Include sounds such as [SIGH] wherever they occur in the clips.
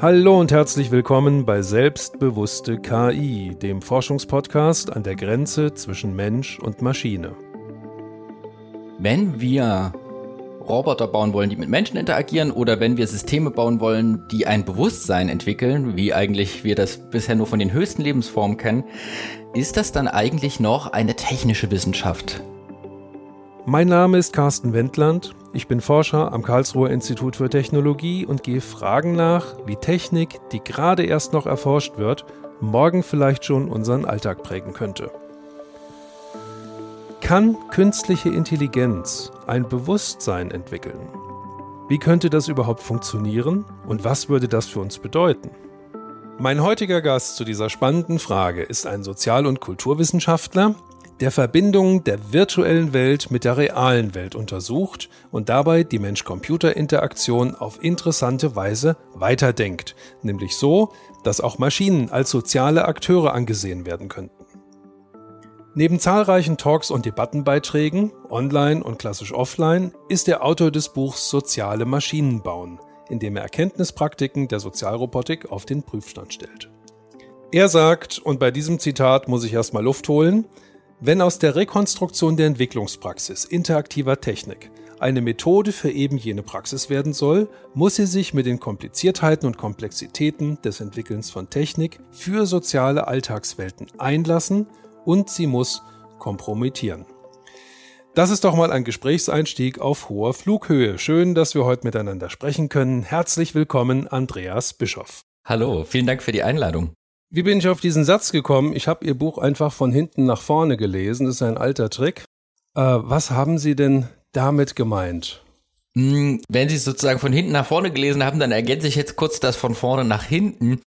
Hallo und herzlich willkommen bei Selbstbewusste KI, dem Forschungspodcast an der Grenze zwischen Mensch und Maschine. Wenn wir Roboter bauen wollen, die mit Menschen interagieren, oder wenn wir Systeme bauen wollen, die ein Bewusstsein entwickeln, wie eigentlich wir das bisher nur von den höchsten Lebensformen kennen, ist das dann eigentlich noch eine technische Wissenschaft? Mein Name ist Carsten Wendland. Ich bin Forscher am Karlsruher Institut für Technologie und gehe Fragen nach, wie Technik, die gerade erst noch erforscht wird, morgen vielleicht schon unseren Alltag prägen könnte. Kann künstliche Intelligenz ein Bewusstsein entwickeln? Wie könnte das überhaupt funktionieren und was würde das für uns bedeuten? Mein heutiger Gast zu dieser spannenden Frage ist ein Sozial- und Kulturwissenschaftler, der Verbindung der virtuellen Welt mit der realen Welt untersucht und dabei die Mensch-Computer-Interaktion auf interessante Weise weiterdenkt, nämlich so, dass auch Maschinen als soziale Akteure angesehen werden könnten. Neben zahlreichen Talks und Debattenbeiträgen, online und klassisch offline, ist er Autor des Buchs Soziale Maschinen bauen, in dem er Erkenntnispraktiken der Sozialrobotik auf den Prüfstand stellt. Er sagt, und bei diesem Zitat muss ich erstmal Luft holen, wenn aus der Rekonstruktion der Entwicklungspraxis interaktiver Technik eine Methode für eben jene Praxis werden soll, muss sie sich mit den Kompliziertheiten und Komplexitäten des Entwickelns von Technik für soziale Alltagswelten einlassen und sie muss kompromittieren. Das ist doch mal ein Gesprächseinstieg auf hoher Flughöhe. Schön, dass wir heute miteinander sprechen können. Herzlich willkommen, Andreas Bischoff. Hallo, vielen Dank für die Einladung. Wie bin ich auf diesen Satz gekommen? Ich habe Ihr Buch einfach von hinten nach vorne gelesen. Das ist ein alter Trick. Äh, was haben Sie denn damit gemeint? Hm, wenn Sie es sozusagen von hinten nach vorne gelesen haben, dann ergänze ich jetzt kurz das von vorne nach hinten.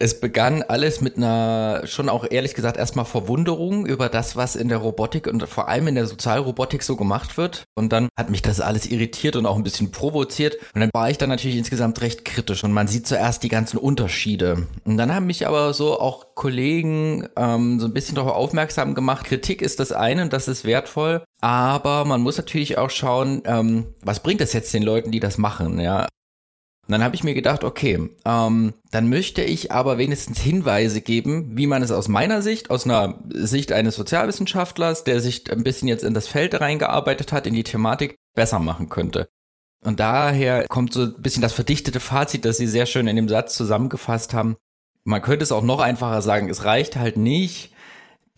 Es begann alles mit einer, schon auch ehrlich gesagt, erstmal Verwunderung über das, was in der Robotik und vor allem in der Sozialrobotik so gemacht wird. Und dann hat mich das alles irritiert und auch ein bisschen provoziert. Und dann war ich dann natürlich insgesamt recht kritisch und man sieht zuerst die ganzen Unterschiede. Und dann haben mich aber so auch Kollegen ähm, so ein bisschen darauf aufmerksam gemacht. Kritik ist das eine und das ist wertvoll. Aber man muss natürlich auch schauen, ähm, was bringt es jetzt den Leuten, die das machen, ja. Und dann habe ich mir gedacht, okay, ähm, dann möchte ich aber wenigstens Hinweise geben, wie man es aus meiner Sicht, aus einer Sicht eines Sozialwissenschaftlers, der sich ein bisschen jetzt in das Feld reingearbeitet hat, in die Thematik, besser machen könnte. Und daher kommt so ein bisschen das verdichtete Fazit, das Sie sehr schön in dem Satz zusammengefasst haben. Man könnte es auch noch einfacher sagen, es reicht halt nicht,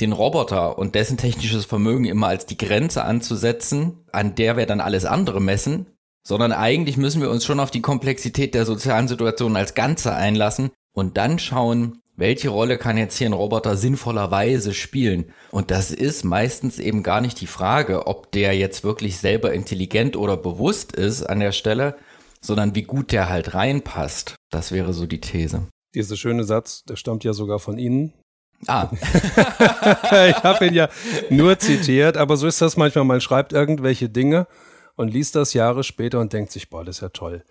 den Roboter und dessen technisches Vermögen immer als die Grenze anzusetzen, an der wir dann alles andere messen, sondern eigentlich müssen wir uns schon auf die Komplexität der sozialen Situation als Ganze einlassen und dann schauen, welche Rolle kann jetzt hier ein Roboter sinnvollerweise spielen? Und das ist meistens eben gar nicht die Frage, ob der jetzt wirklich selber intelligent oder bewusst ist an der Stelle, sondern wie gut der halt reinpasst. Das wäre so die These. Dieser schöne Satz, der stammt ja sogar von Ihnen. Ah. [LAUGHS] ich habe ihn ja nur zitiert, aber so ist das manchmal. Man schreibt irgendwelche Dinge und liest das Jahre später und denkt sich, boah, das ist ja toll.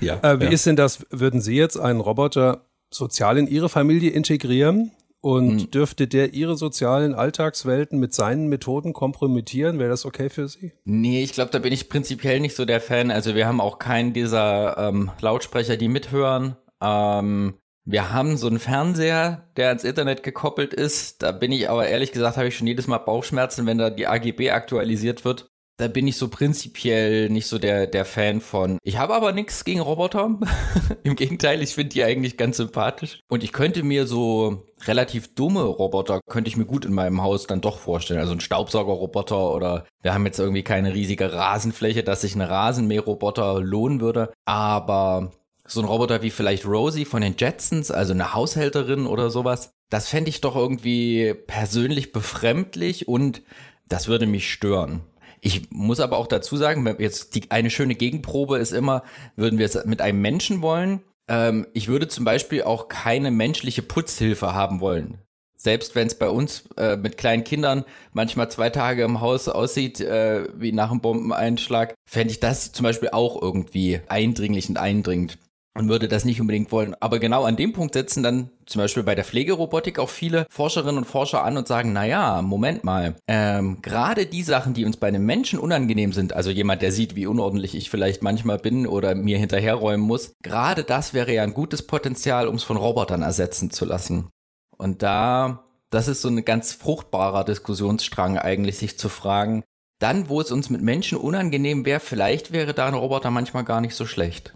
Ja, äh, wie ja. ist denn das? Würden Sie jetzt einen Roboter sozial in Ihre Familie integrieren? Und hm. dürfte der Ihre sozialen Alltagswelten mit seinen Methoden kompromittieren? Wäre das okay für Sie? Nee, ich glaube, da bin ich prinzipiell nicht so der Fan. Also wir haben auch keinen dieser ähm, Lautsprecher, die mithören. Ähm, wir haben so einen Fernseher, der ans Internet gekoppelt ist. Da bin ich aber ehrlich gesagt, habe ich schon jedes Mal Bauchschmerzen, wenn da die AGB aktualisiert wird da bin ich so prinzipiell nicht so der, der Fan von. Ich habe aber nichts gegen Roboter. [LAUGHS] Im Gegenteil, ich finde die eigentlich ganz sympathisch. Und ich könnte mir so relativ dumme Roboter, könnte ich mir gut in meinem Haus dann doch vorstellen. Also ein Staubsaugerroboter oder wir haben jetzt irgendwie keine riesige Rasenfläche, dass sich ein Rasenmäherroboter lohnen würde. Aber so ein Roboter wie vielleicht Rosie von den Jetsons, also eine Haushälterin oder sowas, das fände ich doch irgendwie persönlich befremdlich und das würde mich stören. Ich muss aber auch dazu sagen, jetzt die, eine schöne Gegenprobe ist immer, würden wir es mit einem Menschen wollen, ähm, ich würde zum Beispiel auch keine menschliche Putzhilfe haben wollen. Selbst wenn es bei uns äh, mit kleinen Kindern manchmal zwei Tage im Haus aussieht äh, wie nach einem Bombeneinschlag, fände ich das zum Beispiel auch irgendwie eindringlich und eindringend. Und würde das nicht unbedingt wollen. Aber genau an dem Punkt setzen dann zum Beispiel bei der Pflegerobotik auch viele Forscherinnen und Forscher an und sagen, na ja, Moment mal, ähm, gerade die Sachen, die uns bei einem Menschen unangenehm sind, also jemand, der sieht, wie unordentlich ich vielleicht manchmal bin oder mir hinterherräumen muss, gerade das wäre ja ein gutes Potenzial, um es von Robotern ersetzen zu lassen. Und da, das ist so ein ganz fruchtbarer Diskussionsstrang eigentlich, sich zu fragen, dann, wo es uns mit Menschen unangenehm wäre, vielleicht wäre da ein Roboter manchmal gar nicht so schlecht.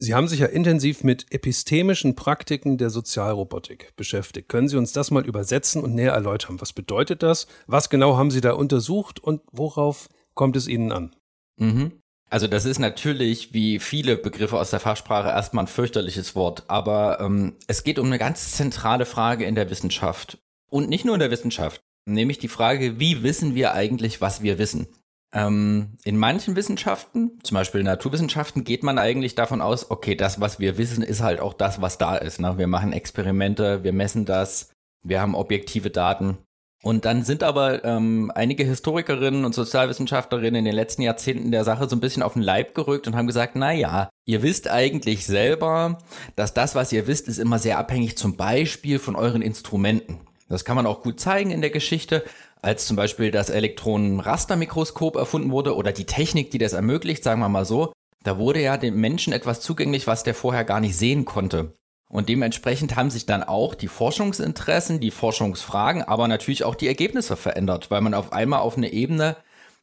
Sie haben sich ja intensiv mit epistemischen Praktiken der Sozialrobotik beschäftigt. Können Sie uns das mal übersetzen und näher erläutern? Was bedeutet das? Was genau haben Sie da untersucht und worauf kommt es Ihnen an? Mhm. Also das ist natürlich wie viele Begriffe aus der Fachsprache erstmal ein fürchterliches Wort, aber ähm, es geht um eine ganz zentrale Frage in der Wissenschaft. Und nicht nur in der Wissenschaft, nämlich die Frage, wie wissen wir eigentlich, was wir wissen? Ähm, in manchen Wissenschaften, zum Beispiel Naturwissenschaften, geht man eigentlich davon aus, okay, das, was wir wissen, ist halt auch das, was da ist. Ne? Wir machen Experimente, wir messen das, wir haben objektive Daten. Und dann sind aber ähm, einige Historikerinnen und Sozialwissenschaftlerinnen in den letzten Jahrzehnten der Sache so ein bisschen auf den Leib gerückt und haben gesagt, na ja, ihr wisst eigentlich selber, dass das, was ihr wisst, ist immer sehr abhängig zum Beispiel von euren Instrumenten. Das kann man auch gut zeigen in der Geschichte als zum Beispiel das Elektronenrastermikroskop erfunden wurde oder die Technik, die das ermöglicht, sagen wir mal so, da wurde ja dem Menschen etwas zugänglich, was der vorher gar nicht sehen konnte. Und dementsprechend haben sich dann auch die Forschungsinteressen, die Forschungsfragen, aber natürlich auch die Ergebnisse verändert, weil man auf einmal auf eine Ebene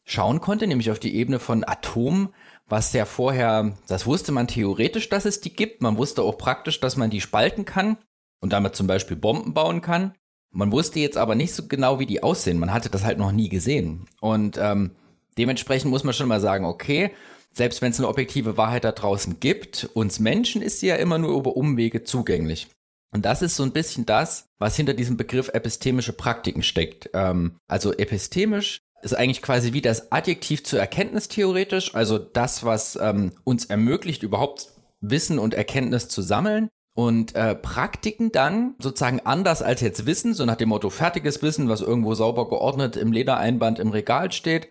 schauen konnte, nämlich auf die Ebene von Atomen, was ja vorher, das wusste man theoretisch, dass es die gibt. Man wusste auch praktisch, dass man die spalten kann und damit zum Beispiel Bomben bauen kann. Man wusste jetzt aber nicht so genau, wie die aussehen. Man hatte das halt noch nie gesehen. Und ähm, dementsprechend muss man schon mal sagen, okay, selbst wenn es eine objektive Wahrheit da draußen gibt, uns Menschen ist sie ja immer nur über Umwege zugänglich. Und das ist so ein bisschen das, was hinter diesem Begriff epistemische Praktiken steckt. Ähm, also epistemisch ist eigentlich quasi wie das Adjektiv zur Erkenntnis theoretisch, also das, was ähm, uns ermöglicht, überhaupt Wissen und Erkenntnis zu sammeln. Und äh, Praktiken dann sozusagen anders als jetzt Wissen, so nach dem Motto fertiges Wissen, was irgendwo sauber geordnet im Ledereinband im Regal steht,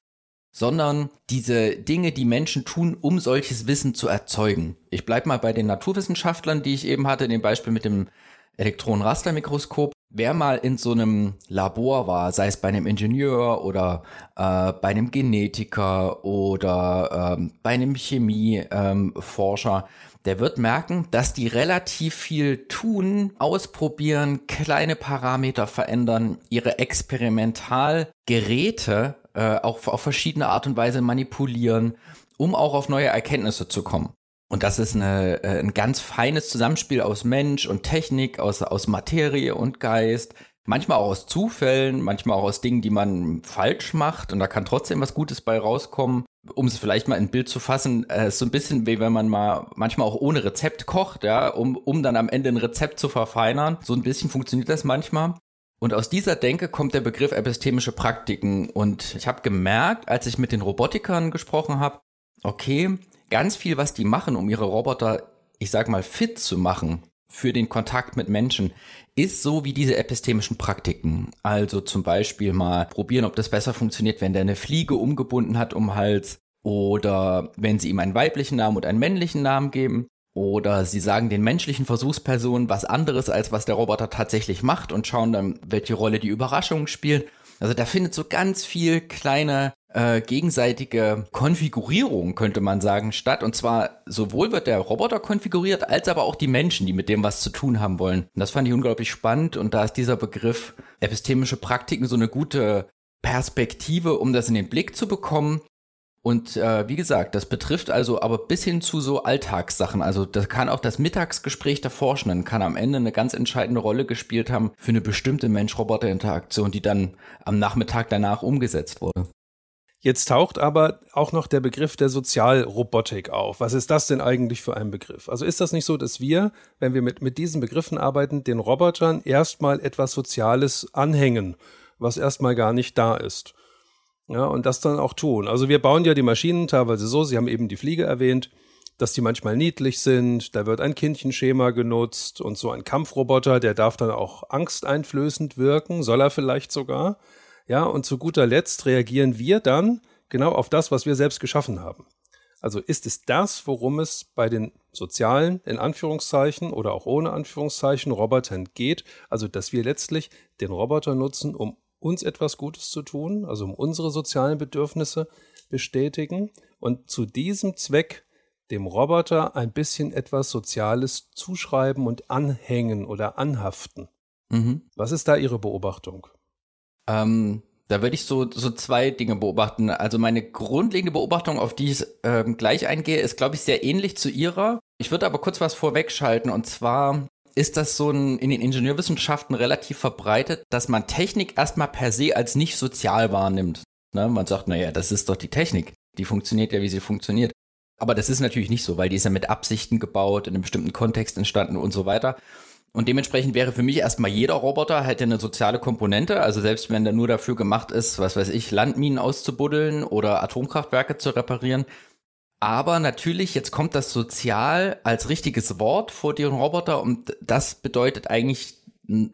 sondern diese Dinge, die Menschen tun, um solches Wissen zu erzeugen. Ich bleib mal bei den Naturwissenschaftlern, die ich eben hatte, dem Beispiel mit dem Elektronenrastermikroskop. Wer mal in so einem Labor war, sei es bei einem Ingenieur oder äh, bei einem Genetiker oder ähm, bei einem Chemieforscher, ähm, der wird merken, dass die relativ viel tun, ausprobieren, kleine Parameter verändern, ihre Experimentalgeräte äh, auch auf verschiedene Art und Weise manipulieren, um auch auf neue Erkenntnisse zu kommen. Und das ist eine, äh, ein ganz feines Zusammenspiel aus Mensch und Technik, aus, aus Materie und Geist. Manchmal auch aus Zufällen, manchmal auch aus Dingen, die man falsch macht und da kann trotzdem was Gutes bei rauskommen um es vielleicht mal in Bild zu fassen, äh, so ein bisschen wie wenn man mal manchmal auch ohne Rezept kocht, ja, um, um dann am Ende ein Rezept zu verfeinern. So ein bisschen funktioniert das manchmal. Und aus dieser Denke kommt der Begriff epistemische Praktiken. Und ich habe gemerkt, als ich mit den Robotikern gesprochen habe, okay, ganz viel, was die machen, um ihre Roboter, ich sag mal, fit zu machen für den Kontakt mit Menschen, ist so wie diese epistemischen Praktiken. Also zum Beispiel mal probieren, ob das besser funktioniert, wenn der eine Fliege umgebunden hat um Hals oder wenn sie ihm einen weiblichen Namen und einen männlichen Namen geben. Oder sie sagen den menschlichen Versuchspersonen was anderes, als was der Roboter tatsächlich macht und schauen dann, welche Rolle die Überraschungen spielen. Also da findet so ganz viel kleine äh, gegenseitige Konfigurierung, könnte man sagen, statt. Und zwar sowohl wird der Roboter konfiguriert, als aber auch die Menschen, die mit dem was zu tun haben wollen. Und das fand ich unglaublich spannend. Und da ist dieser Begriff epistemische Praktiken so eine gute Perspektive, um das in den Blick zu bekommen. Und äh, wie gesagt, das betrifft also aber bis hin zu so Alltagssachen. Also das kann auch das Mittagsgespräch der Forschenden kann am Ende eine ganz entscheidende Rolle gespielt haben für eine bestimmte Mensch-Roboter-Interaktion, die dann am Nachmittag danach umgesetzt wurde. Jetzt taucht aber auch noch der Begriff der Sozialrobotik auf. Was ist das denn eigentlich für ein Begriff? Also ist das nicht so, dass wir, wenn wir mit, mit diesen Begriffen arbeiten, den Robotern erstmal etwas Soziales anhängen, was erstmal gar nicht da ist? Ja, und das dann auch tun. Also wir bauen ja die Maschinen teilweise so, Sie haben eben die Fliege erwähnt, dass die manchmal niedlich sind, da wird ein Kindchenschema genutzt und so ein Kampfroboter, der darf dann auch angsteinflößend wirken, soll er vielleicht sogar. Ja, und zu guter Letzt reagieren wir dann genau auf das, was wir selbst geschaffen haben. Also ist es das, worum es bei den sozialen, in Anführungszeichen oder auch ohne Anführungszeichen, Robotern geht. Also, dass wir letztlich den Roboter nutzen, um uns etwas Gutes zu tun, also um unsere sozialen Bedürfnisse bestätigen und zu diesem Zweck dem Roboter ein bisschen etwas Soziales zuschreiben und anhängen oder anhaften. Mhm. Was ist da Ihre Beobachtung? Ähm, da würde ich so, so zwei Dinge beobachten. Also meine grundlegende Beobachtung, auf die ich ähm, gleich eingehe, ist, glaube ich, sehr ähnlich zu Ihrer. Ich würde aber kurz was vorwegschalten und zwar ist das so ein, in den Ingenieurwissenschaften relativ verbreitet, dass man Technik erstmal per se als nicht sozial wahrnimmt. Ne? Man sagt, naja, das ist doch die Technik. Die funktioniert ja, wie sie funktioniert. Aber das ist natürlich nicht so, weil die ist ja mit Absichten gebaut, in einem bestimmten Kontext entstanden und so weiter. Und dementsprechend wäre für mich erstmal jeder Roboter hätte eine soziale Komponente. Also selbst wenn der nur dafür gemacht ist, was weiß ich, Landminen auszubuddeln oder Atomkraftwerke zu reparieren. Aber natürlich, jetzt kommt das sozial als richtiges Wort vor den Roboter und das bedeutet eigentlich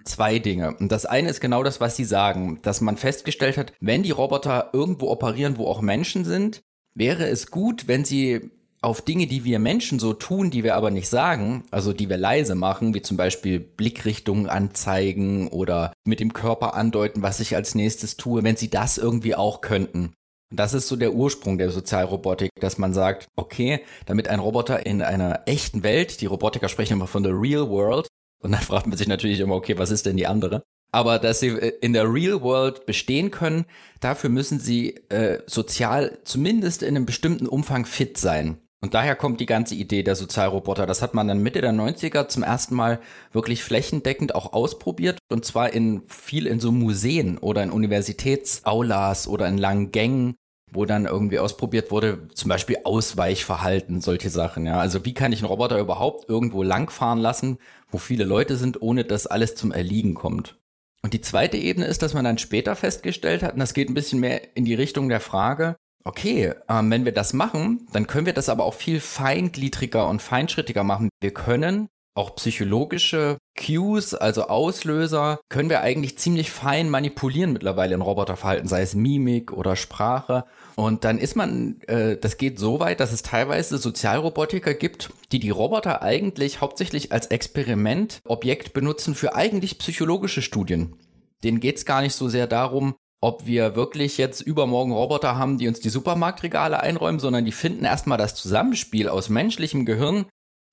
zwei Dinge. Und das eine ist genau das, was Sie sagen, dass man festgestellt hat, wenn die Roboter irgendwo operieren, wo auch Menschen sind, wäre es gut, wenn sie auf Dinge, die wir Menschen so tun, die wir aber nicht sagen, also die wir leise machen, wie zum Beispiel Blickrichtungen anzeigen oder mit dem Körper andeuten, was ich als nächstes tue, wenn sie das irgendwie auch könnten. Und das ist so der Ursprung der Sozialrobotik, dass man sagt, okay, damit ein Roboter in einer echten Welt, die Robotiker sprechen immer von der Real World, und dann [LAUGHS] fragt man sich natürlich immer, okay, was ist denn die andere? aber dass sie äh, in der Real World bestehen können, dafür müssen sie äh, sozial zumindest in einem bestimmten Umfang fit sein. Und daher kommt die ganze Idee der Sozialroboter. Das hat man dann Mitte der 90er zum ersten Mal wirklich flächendeckend auch ausprobiert. Und zwar in viel in so Museen oder in Universitätsaulas oder in langen Gängen, wo dann irgendwie ausprobiert wurde, zum Beispiel Ausweichverhalten, solche Sachen. Ja, also wie kann ich einen Roboter überhaupt irgendwo langfahren lassen, wo viele Leute sind, ohne dass alles zum Erliegen kommt? Und die zweite Ebene ist, dass man dann später festgestellt hat, und das geht ein bisschen mehr in die Richtung der Frage, okay, ähm, wenn wir das machen, dann können wir das aber auch viel feingliedriger und feinschrittiger machen. Wir können auch psychologische Cues, also Auslöser, können wir eigentlich ziemlich fein manipulieren mittlerweile in Roboterverhalten, sei es Mimik oder Sprache. Und dann ist man, äh, das geht so weit, dass es teilweise Sozialrobotiker gibt, die die Roboter eigentlich hauptsächlich als Experimentobjekt benutzen für eigentlich psychologische Studien. Denen geht es gar nicht so sehr darum, ob wir wirklich jetzt übermorgen Roboter haben, die uns die Supermarktregale einräumen, sondern die finden erstmal das Zusammenspiel aus menschlichem Gehirn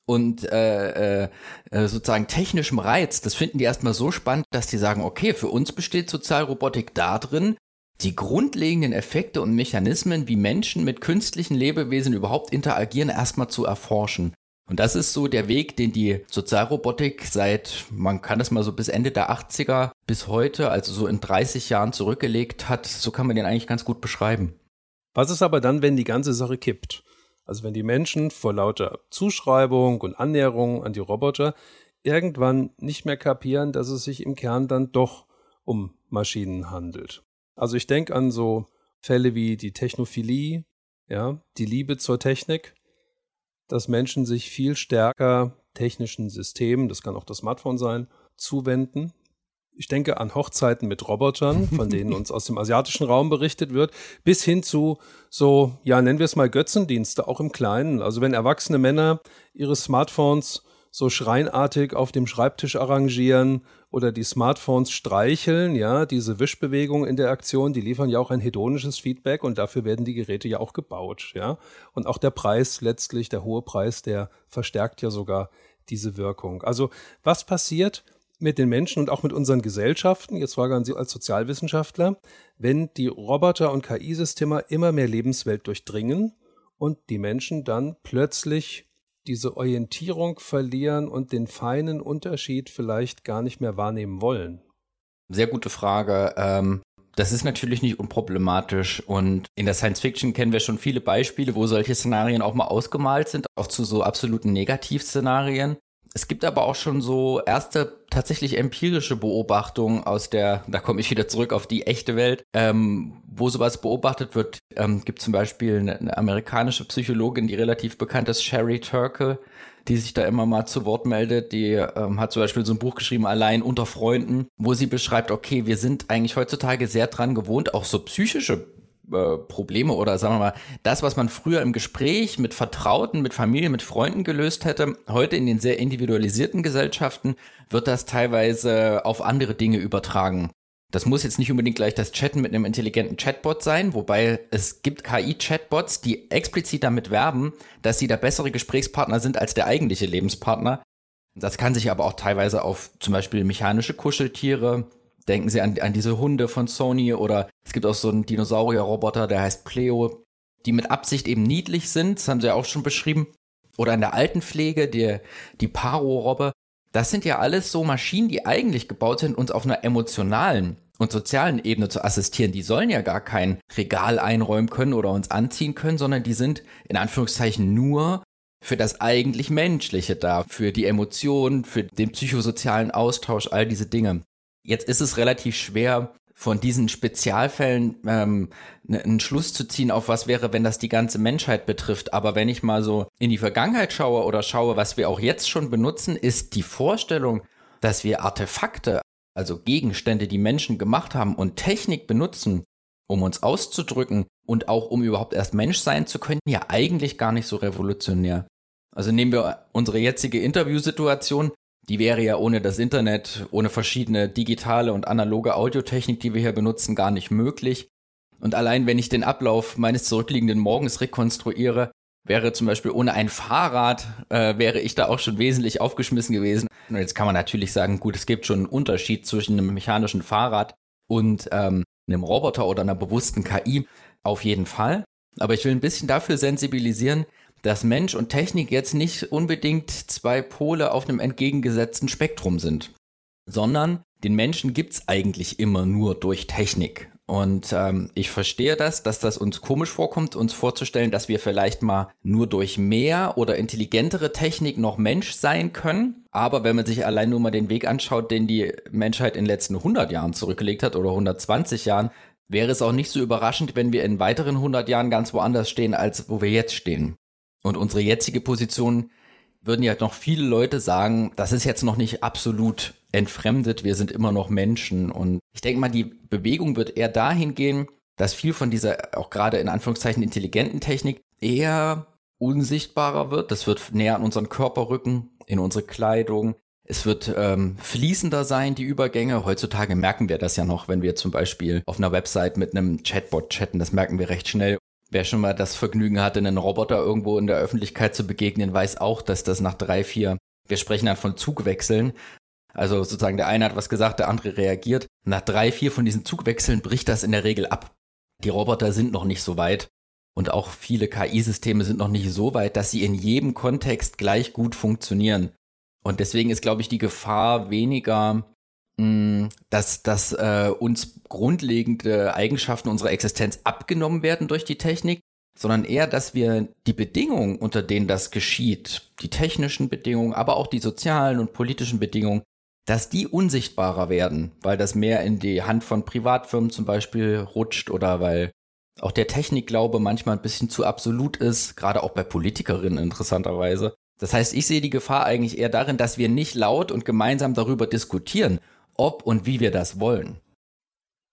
und äh, äh, äh, sozusagen technischem Reiz, das finden die erstmal so spannend, dass die sagen, okay, für uns besteht Sozialrobotik darin, die grundlegenden Effekte und Mechanismen, wie Menschen mit künstlichen Lebewesen überhaupt interagieren, erstmal zu erforschen. Und das ist so der Weg, den die Sozialrobotik seit, man kann es mal so bis Ende der 80er bis heute, also so in 30 Jahren zurückgelegt hat. So kann man den eigentlich ganz gut beschreiben. Was ist aber dann, wenn die ganze Sache kippt? Also wenn die Menschen vor lauter Zuschreibung und Annäherung an die Roboter irgendwann nicht mehr kapieren, dass es sich im Kern dann doch um Maschinen handelt. Also ich denke an so Fälle wie die Technophilie, ja, die Liebe zur Technik, dass Menschen sich viel stärker technischen Systemen, das kann auch das Smartphone sein, zuwenden ich denke an Hochzeiten mit Robotern, von denen uns aus dem asiatischen Raum berichtet wird, bis hin zu so, ja, nennen wir es mal Götzendienste, auch im Kleinen. Also wenn erwachsene Männer ihre Smartphones so schreinartig auf dem Schreibtisch arrangieren oder die Smartphones streicheln, ja, diese Wischbewegung in der Aktion, die liefern ja auch ein hedonisches Feedback und dafür werden die Geräte ja auch gebaut, ja. Und auch der Preis letztlich, der hohe Preis, der verstärkt ja sogar diese Wirkung. Also was passiert, mit den Menschen und auch mit unseren Gesellschaften, jetzt frage an Sie als Sozialwissenschaftler, wenn die Roboter und KI-Systeme immer mehr Lebenswelt durchdringen und die Menschen dann plötzlich diese Orientierung verlieren und den feinen Unterschied vielleicht gar nicht mehr wahrnehmen wollen? Sehr gute Frage. Ähm, das ist natürlich nicht unproblematisch und in der Science Fiction kennen wir schon viele Beispiele, wo solche Szenarien auch mal ausgemalt sind, auch zu so absoluten Negativszenarien. Es gibt aber auch schon so erste tatsächlich empirische Beobachtungen aus der, da komme ich wieder zurück auf die echte Welt, ähm, wo sowas beobachtet wird. Ähm, gibt zum Beispiel eine, eine, amerikanische Psychologin, die relativ bekannt ist, Sherry Turkle, die sich da immer mal zu Wort meldet. Die ähm, hat zum Beispiel so ein Buch geschrieben, Allein unter Freunden, wo sie beschreibt, okay, wir sind eigentlich heutzutage sehr dran gewohnt, auch so psychische äh, Probleme oder sagen wir mal, das, was man früher im Gespräch mit Vertrauten, mit Familie, mit Freunden gelöst hätte, heute in den sehr individualisierten Gesellschaften wird das teilweise auf andere Dinge übertragen. Das muss jetzt nicht unbedingt gleich das Chatten mit einem intelligenten Chatbot sein, wobei es gibt KI-Chatbots, die explizit damit werben, dass sie der bessere Gesprächspartner sind als der eigentliche Lebenspartner. Das kann sich aber auch teilweise auf zum Beispiel mechanische Kuscheltiere, denken Sie an, an diese Hunde von Sony oder es gibt auch so einen Dinosaurier-Roboter, der heißt Pleo, die mit Absicht eben niedlich sind, das haben Sie ja auch schon beschrieben. Oder in der Altenpflege, die, die Paro-Robbe, das sind ja alles so Maschinen, die eigentlich gebaut sind, uns auf einer emotionalen und sozialen Ebene zu assistieren. Die sollen ja gar kein Regal einräumen können oder uns anziehen können, sondern die sind in Anführungszeichen nur für das eigentlich Menschliche da, für die Emotionen, für den psychosozialen Austausch, all diese Dinge. Jetzt ist es relativ schwer, von diesen Spezialfällen ähm, ne, einen Schluss zu ziehen, auf was wäre, wenn das die ganze Menschheit betrifft. Aber wenn ich mal so in die Vergangenheit schaue oder schaue, was wir auch jetzt schon benutzen, ist die Vorstellung, dass wir Artefakte, also Gegenstände, die Menschen gemacht haben und Technik benutzen, um uns auszudrücken und auch um überhaupt erst Mensch sein zu können, ja eigentlich gar nicht so revolutionär. Also nehmen wir unsere jetzige Interviewsituation die wäre ja ohne das Internet, ohne verschiedene digitale und analoge Audiotechnik, die wir hier benutzen, gar nicht möglich. Und allein wenn ich den Ablauf meines zurückliegenden Morgens rekonstruiere, wäre zum Beispiel ohne ein Fahrrad, äh, wäre ich da auch schon wesentlich aufgeschmissen gewesen. Und jetzt kann man natürlich sagen, gut, es gibt schon einen Unterschied zwischen einem mechanischen Fahrrad und ähm, einem Roboter oder einer bewussten KI. Auf jeden Fall. Aber ich will ein bisschen dafür sensibilisieren, dass Mensch und Technik jetzt nicht unbedingt zwei Pole auf einem entgegengesetzten Spektrum sind, sondern den Menschen gibt's eigentlich immer nur durch Technik. Und ähm, ich verstehe das, dass das uns komisch vorkommt, uns vorzustellen, dass wir vielleicht mal nur durch mehr oder intelligentere Technik noch Mensch sein können. Aber wenn man sich allein nur mal den Weg anschaut, den die Menschheit in den letzten 100 Jahren zurückgelegt hat oder 120 Jahren, wäre es auch nicht so überraschend, wenn wir in weiteren 100 Jahren ganz woanders stehen, als wo wir jetzt stehen. Und unsere jetzige Position würden ja noch viele Leute sagen, das ist jetzt noch nicht absolut entfremdet, wir sind immer noch Menschen. Und ich denke mal, die Bewegung wird eher dahin gehen, dass viel von dieser auch gerade in Anführungszeichen intelligenten Technik eher unsichtbarer wird. Das wird näher an unseren Körper rücken, in unsere Kleidung. Es wird ähm, fließender sein, die Übergänge. Heutzutage merken wir das ja noch, wenn wir zum Beispiel auf einer Website mit einem Chatbot chatten. Das merken wir recht schnell. Wer schon mal das Vergnügen hatte, einen Roboter irgendwo in der Öffentlichkeit zu begegnen, weiß auch, dass das nach drei, vier, wir sprechen dann von Zugwechseln. Also sozusagen der eine hat was gesagt, der andere reagiert. Nach drei, vier von diesen Zugwechseln bricht das in der Regel ab. Die Roboter sind noch nicht so weit. Und auch viele KI-Systeme sind noch nicht so weit, dass sie in jedem Kontext gleich gut funktionieren. Und deswegen ist, glaube ich, die Gefahr weniger, dass, dass äh, uns grundlegende Eigenschaften unserer Existenz abgenommen werden durch die Technik, sondern eher, dass wir die Bedingungen, unter denen das geschieht, die technischen Bedingungen, aber auch die sozialen und politischen Bedingungen, dass die unsichtbarer werden, weil das mehr in die Hand von Privatfirmen zum Beispiel rutscht oder weil auch der Technikglaube manchmal ein bisschen zu absolut ist, gerade auch bei Politikerinnen interessanterweise. Das heißt, ich sehe die Gefahr eigentlich eher darin, dass wir nicht laut und gemeinsam darüber diskutieren ob und wie wir das wollen.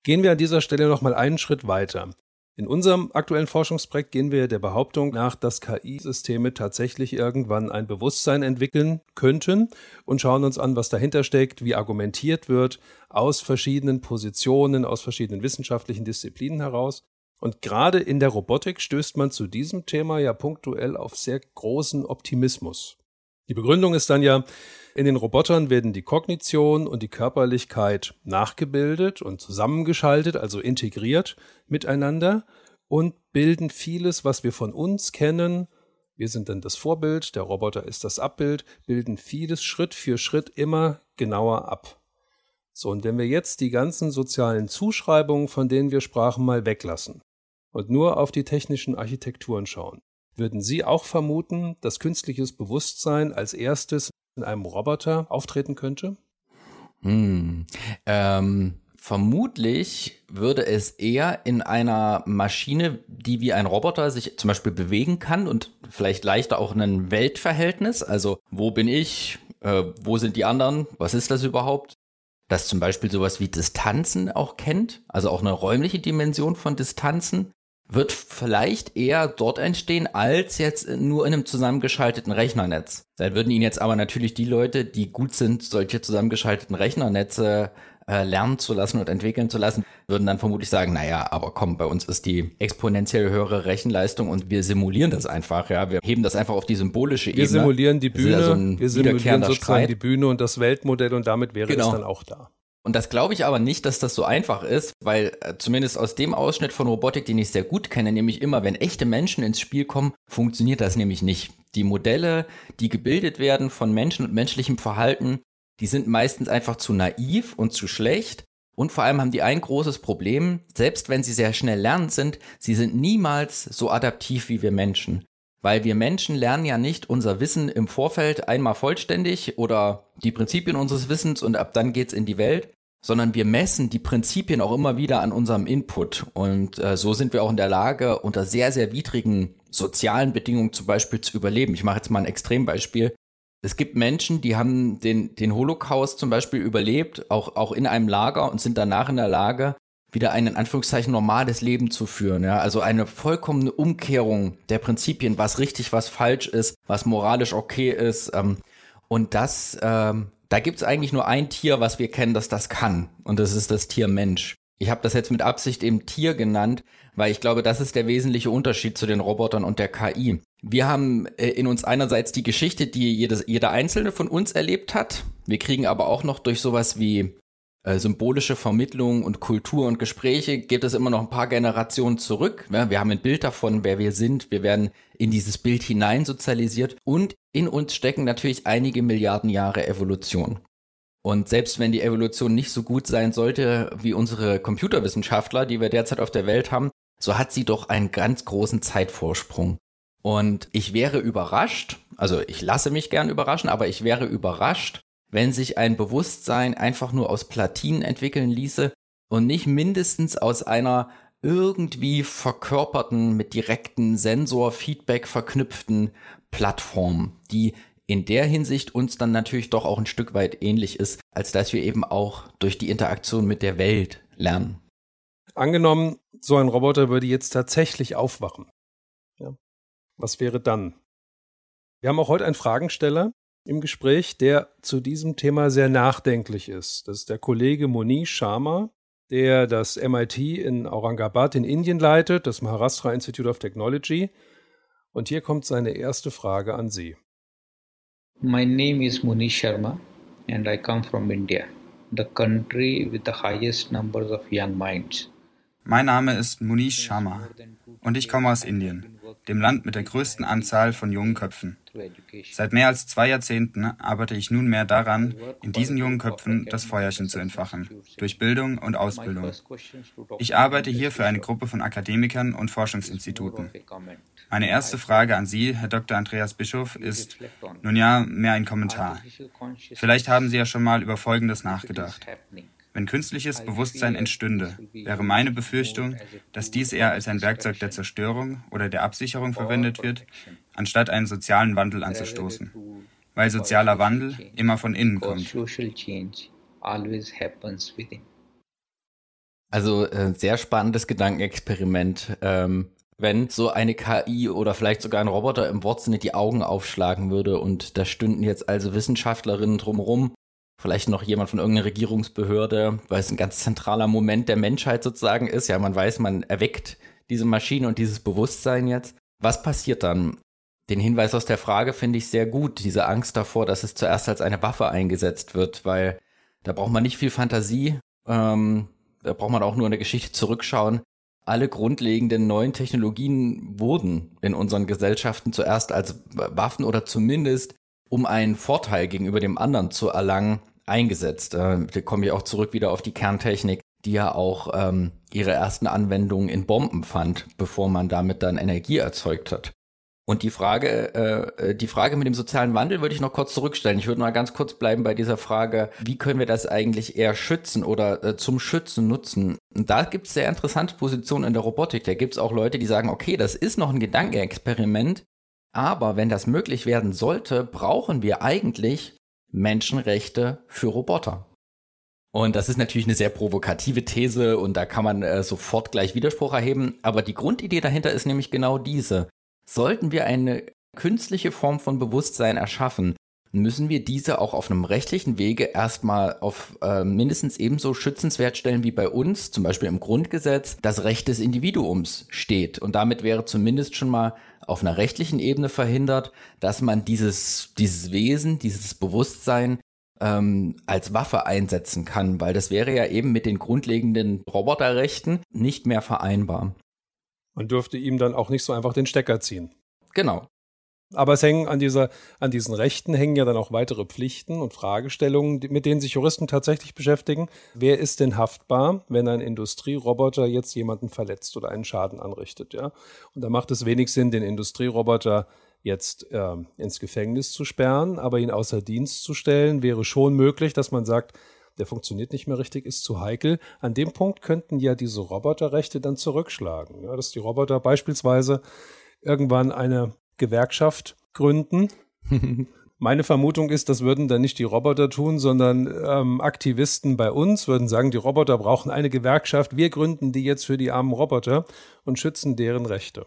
Gehen wir an dieser Stelle noch mal einen Schritt weiter. In unserem aktuellen Forschungsprojekt gehen wir der Behauptung nach, dass KI-Systeme tatsächlich irgendwann ein Bewusstsein entwickeln könnten und schauen uns an, was dahinter steckt, wie argumentiert wird, aus verschiedenen Positionen, aus verschiedenen wissenschaftlichen Disziplinen heraus. Und gerade in der Robotik stößt man zu diesem Thema ja punktuell auf sehr großen Optimismus. Die Begründung ist dann ja, in den Robotern werden die Kognition und die Körperlichkeit nachgebildet und zusammengeschaltet, also integriert miteinander und bilden vieles, was wir von uns kennen. Wir sind dann das Vorbild, der Roboter ist das Abbild, bilden vieles Schritt für Schritt immer genauer ab. So, und wenn wir jetzt die ganzen sozialen Zuschreibungen, von denen wir sprachen, mal weglassen und nur auf die technischen Architekturen schauen, würden Sie auch vermuten, dass künstliches Bewusstsein als erstes in einem Roboter auftreten könnte? Hm. Ähm, vermutlich würde es eher in einer Maschine, die wie ein Roboter sich zum Beispiel bewegen kann und vielleicht leichter auch ein Weltverhältnis, also wo bin ich, äh, wo sind die anderen, was ist das überhaupt? Das zum Beispiel sowas wie Distanzen auch kennt, also auch eine räumliche Dimension von Distanzen wird vielleicht eher dort entstehen, als jetzt nur in einem zusammengeschalteten Rechnernetz. Da würden Ihnen jetzt aber natürlich die Leute, die gut sind, solche zusammengeschalteten Rechnernetze äh, lernen zu lassen und entwickeln zu lassen, würden dann vermutlich sagen, naja, aber komm, bei uns ist die exponentiell höhere Rechenleistung und wir simulieren das einfach, ja, wir heben das einfach auf die symbolische wir Ebene. Wir simulieren die Bühne, ja so wir simulieren sozusagen Streit. die Bühne und das Weltmodell und damit wäre genau. es dann auch da. Und das glaube ich aber nicht, dass das so einfach ist, weil äh, zumindest aus dem Ausschnitt von Robotik, den ich sehr gut kenne, nämlich immer, wenn echte Menschen ins Spiel kommen, funktioniert das nämlich nicht. Die Modelle, die gebildet werden von Menschen und menschlichem Verhalten, die sind meistens einfach zu naiv und zu schlecht. Und vor allem haben die ein großes Problem, selbst wenn sie sehr schnell lernend sind, sie sind niemals so adaptiv wie wir Menschen. Weil wir Menschen lernen ja nicht unser Wissen im Vorfeld einmal vollständig oder die Prinzipien unseres Wissens und ab dann geht's in die Welt, sondern wir messen die Prinzipien auch immer wieder an unserem Input. Und äh, so sind wir auch in der Lage, unter sehr, sehr widrigen sozialen Bedingungen zum Beispiel zu überleben. Ich mache jetzt mal ein Extrembeispiel. Es gibt Menschen, die haben den, den Holocaust zum Beispiel überlebt, auch, auch in einem Lager und sind danach in der Lage, wieder ein in Anführungszeichen normales Leben zu führen. Ja? Also eine vollkommene Umkehrung der Prinzipien, was richtig, was falsch ist, was moralisch okay ist. Ähm, und das, ähm, da gibt es eigentlich nur ein Tier, was wir kennen, das das kann. Und das ist das Tier Mensch. Ich habe das jetzt mit Absicht eben Tier genannt, weil ich glaube, das ist der wesentliche Unterschied zu den Robotern und der KI. Wir haben äh, in uns einerseits die Geschichte, die jedes, jeder Einzelne von uns erlebt hat. Wir kriegen aber auch noch durch sowas wie äh, symbolische Vermittlung und Kultur und Gespräche geht es immer noch ein paar Generationen zurück. Ja, wir haben ein Bild davon, wer wir sind. Wir werden in dieses Bild hinein sozialisiert und in uns stecken natürlich einige Milliarden Jahre Evolution. Und selbst wenn die Evolution nicht so gut sein sollte wie unsere Computerwissenschaftler, die wir derzeit auf der Welt haben, so hat sie doch einen ganz großen Zeitvorsprung. Und ich wäre überrascht, also ich lasse mich gern überraschen, aber ich wäre überrascht, wenn sich ein Bewusstsein einfach nur aus Platinen entwickeln ließe und nicht mindestens aus einer irgendwie verkörperten, mit direkten Sensor-Feedback verknüpften Plattform, die in der Hinsicht uns dann natürlich doch auch ein Stück weit ähnlich ist, als dass wir eben auch durch die Interaktion mit der Welt lernen. Angenommen, so ein Roboter würde jetzt tatsächlich aufwachen. Ja. Was wäre dann? Wir haben auch heute einen Fragensteller im Gespräch, der zu diesem Thema sehr nachdenklich ist. Das ist der Kollege Monish Sharma, der das MIT in Aurangabad in Indien leitet, das Maharashtra Institute of Technology. Und hier kommt seine erste Frage an Sie. My name is Munish Sharma and I come from India, the country with the highest numbers of young minds. Mein Name ist Munish Sharma und ich komme aus Indien, dem Land mit der größten Anzahl von jungen Köpfen. Seit mehr als zwei Jahrzehnten arbeite ich nunmehr daran, in diesen jungen Köpfen das Feuerchen zu entfachen, durch Bildung und Ausbildung. Ich arbeite hier für eine Gruppe von Akademikern und Forschungsinstituten. Meine erste Frage an Sie, Herr Dr. Andreas Bischof, ist, nun ja, mehr ein Kommentar. Vielleicht haben Sie ja schon mal über Folgendes nachgedacht. Wenn künstliches Bewusstsein entstünde, wäre meine Befürchtung, dass dies eher als ein Werkzeug der Zerstörung oder der Absicherung verwendet wird, anstatt einen sozialen Wandel anzustoßen, weil sozialer Wandel immer von innen kommt. Also äh, sehr spannendes Gedankenexperiment. Ähm, wenn so eine KI oder vielleicht sogar ein Roboter im Wortsinne die Augen aufschlagen würde und da stünden jetzt also Wissenschaftlerinnen drumherum vielleicht noch jemand von irgendeiner Regierungsbehörde, weil es ein ganz zentraler Moment der Menschheit sozusagen ist. Ja, man weiß, man erweckt diese Maschine und dieses Bewusstsein jetzt. Was passiert dann? Den Hinweis aus der Frage finde ich sehr gut, diese Angst davor, dass es zuerst als eine Waffe eingesetzt wird, weil da braucht man nicht viel Fantasie, ähm, da braucht man auch nur eine Geschichte zurückschauen. Alle grundlegenden neuen Technologien wurden in unseren Gesellschaften zuerst als Waffen oder zumindest um einen Vorteil gegenüber dem anderen zu erlangen, eingesetzt. Äh, da komme ich auch zurück wieder auf die Kerntechnik, die ja auch ähm, ihre ersten Anwendungen in Bomben fand, bevor man damit dann Energie erzeugt hat. Und die Frage, äh, äh, die Frage mit dem sozialen Wandel würde ich noch kurz zurückstellen. Ich würde mal ganz kurz bleiben bei dieser Frage, wie können wir das eigentlich eher schützen oder äh, zum Schützen nutzen? Und da gibt es sehr interessante Positionen in der Robotik. Da gibt es auch Leute, die sagen, okay, das ist noch ein Gedankenexperiment, aber wenn das möglich werden sollte, brauchen wir eigentlich Menschenrechte für Roboter. Und das ist natürlich eine sehr provokative These und da kann man äh, sofort gleich Widerspruch erheben. Aber die Grundidee dahinter ist nämlich genau diese. Sollten wir eine künstliche Form von Bewusstsein erschaffen, müssen wir diese auch auf einem rechtlichen Wege erstmal auf äh, mindestens ebenso schützenswert stellen wie bei uns, zum Beispiel im Grundgesetz, das Recht des Individuums steht. Und damit wäre zumindest schon mal auf einer rechtlichen Ebene verhindert, dass man dieses, dieses Wesen, dieses Bewusstsein ähm, als Waffe einsetzen kann, weil das wäre ja eben mit den grundlegenden Roboterrechten nicht mehr vereinbar. Man dürfte ihm dann auch nicht so einfach den Stecker ziehen. Genau. Aber es hängen an dieser, an diesen Rechten hängen ja dann auch weitere Pflichten und Fragestellungen, mit denen sich Juristen tatsächlich beschäftigen. Wer ist denn haftbar, wenn ein Industrieroboter jetzt jemanden verletzt oder einen Schaden anrichtet, ja? Und da macht es wenig Sinn, den Industrieroboter jetzt äh, ins Gefängnis zu sperren, aber ihn außer Dienst zu stellen, wäre schon möglich, dass man sagt, der funktioniert nicht mehr richtig, ist zu heikel. An dem Punkt könnten ja diese Roboterrechte dann zurückschlagen. Ja, dass die Roboter beispielsweise irgendwann eine Gewerkschaft gründen. [LAUGHS] Meine Vermutung ist, das würden dann nicht die Roboter tun, sondern ähm, Aktivisten bei uns würden sagen, die Roboter brauchen eine Gewerkschaft, wir gründen die jetzt für die armen Roboter und schützen deren Rechte.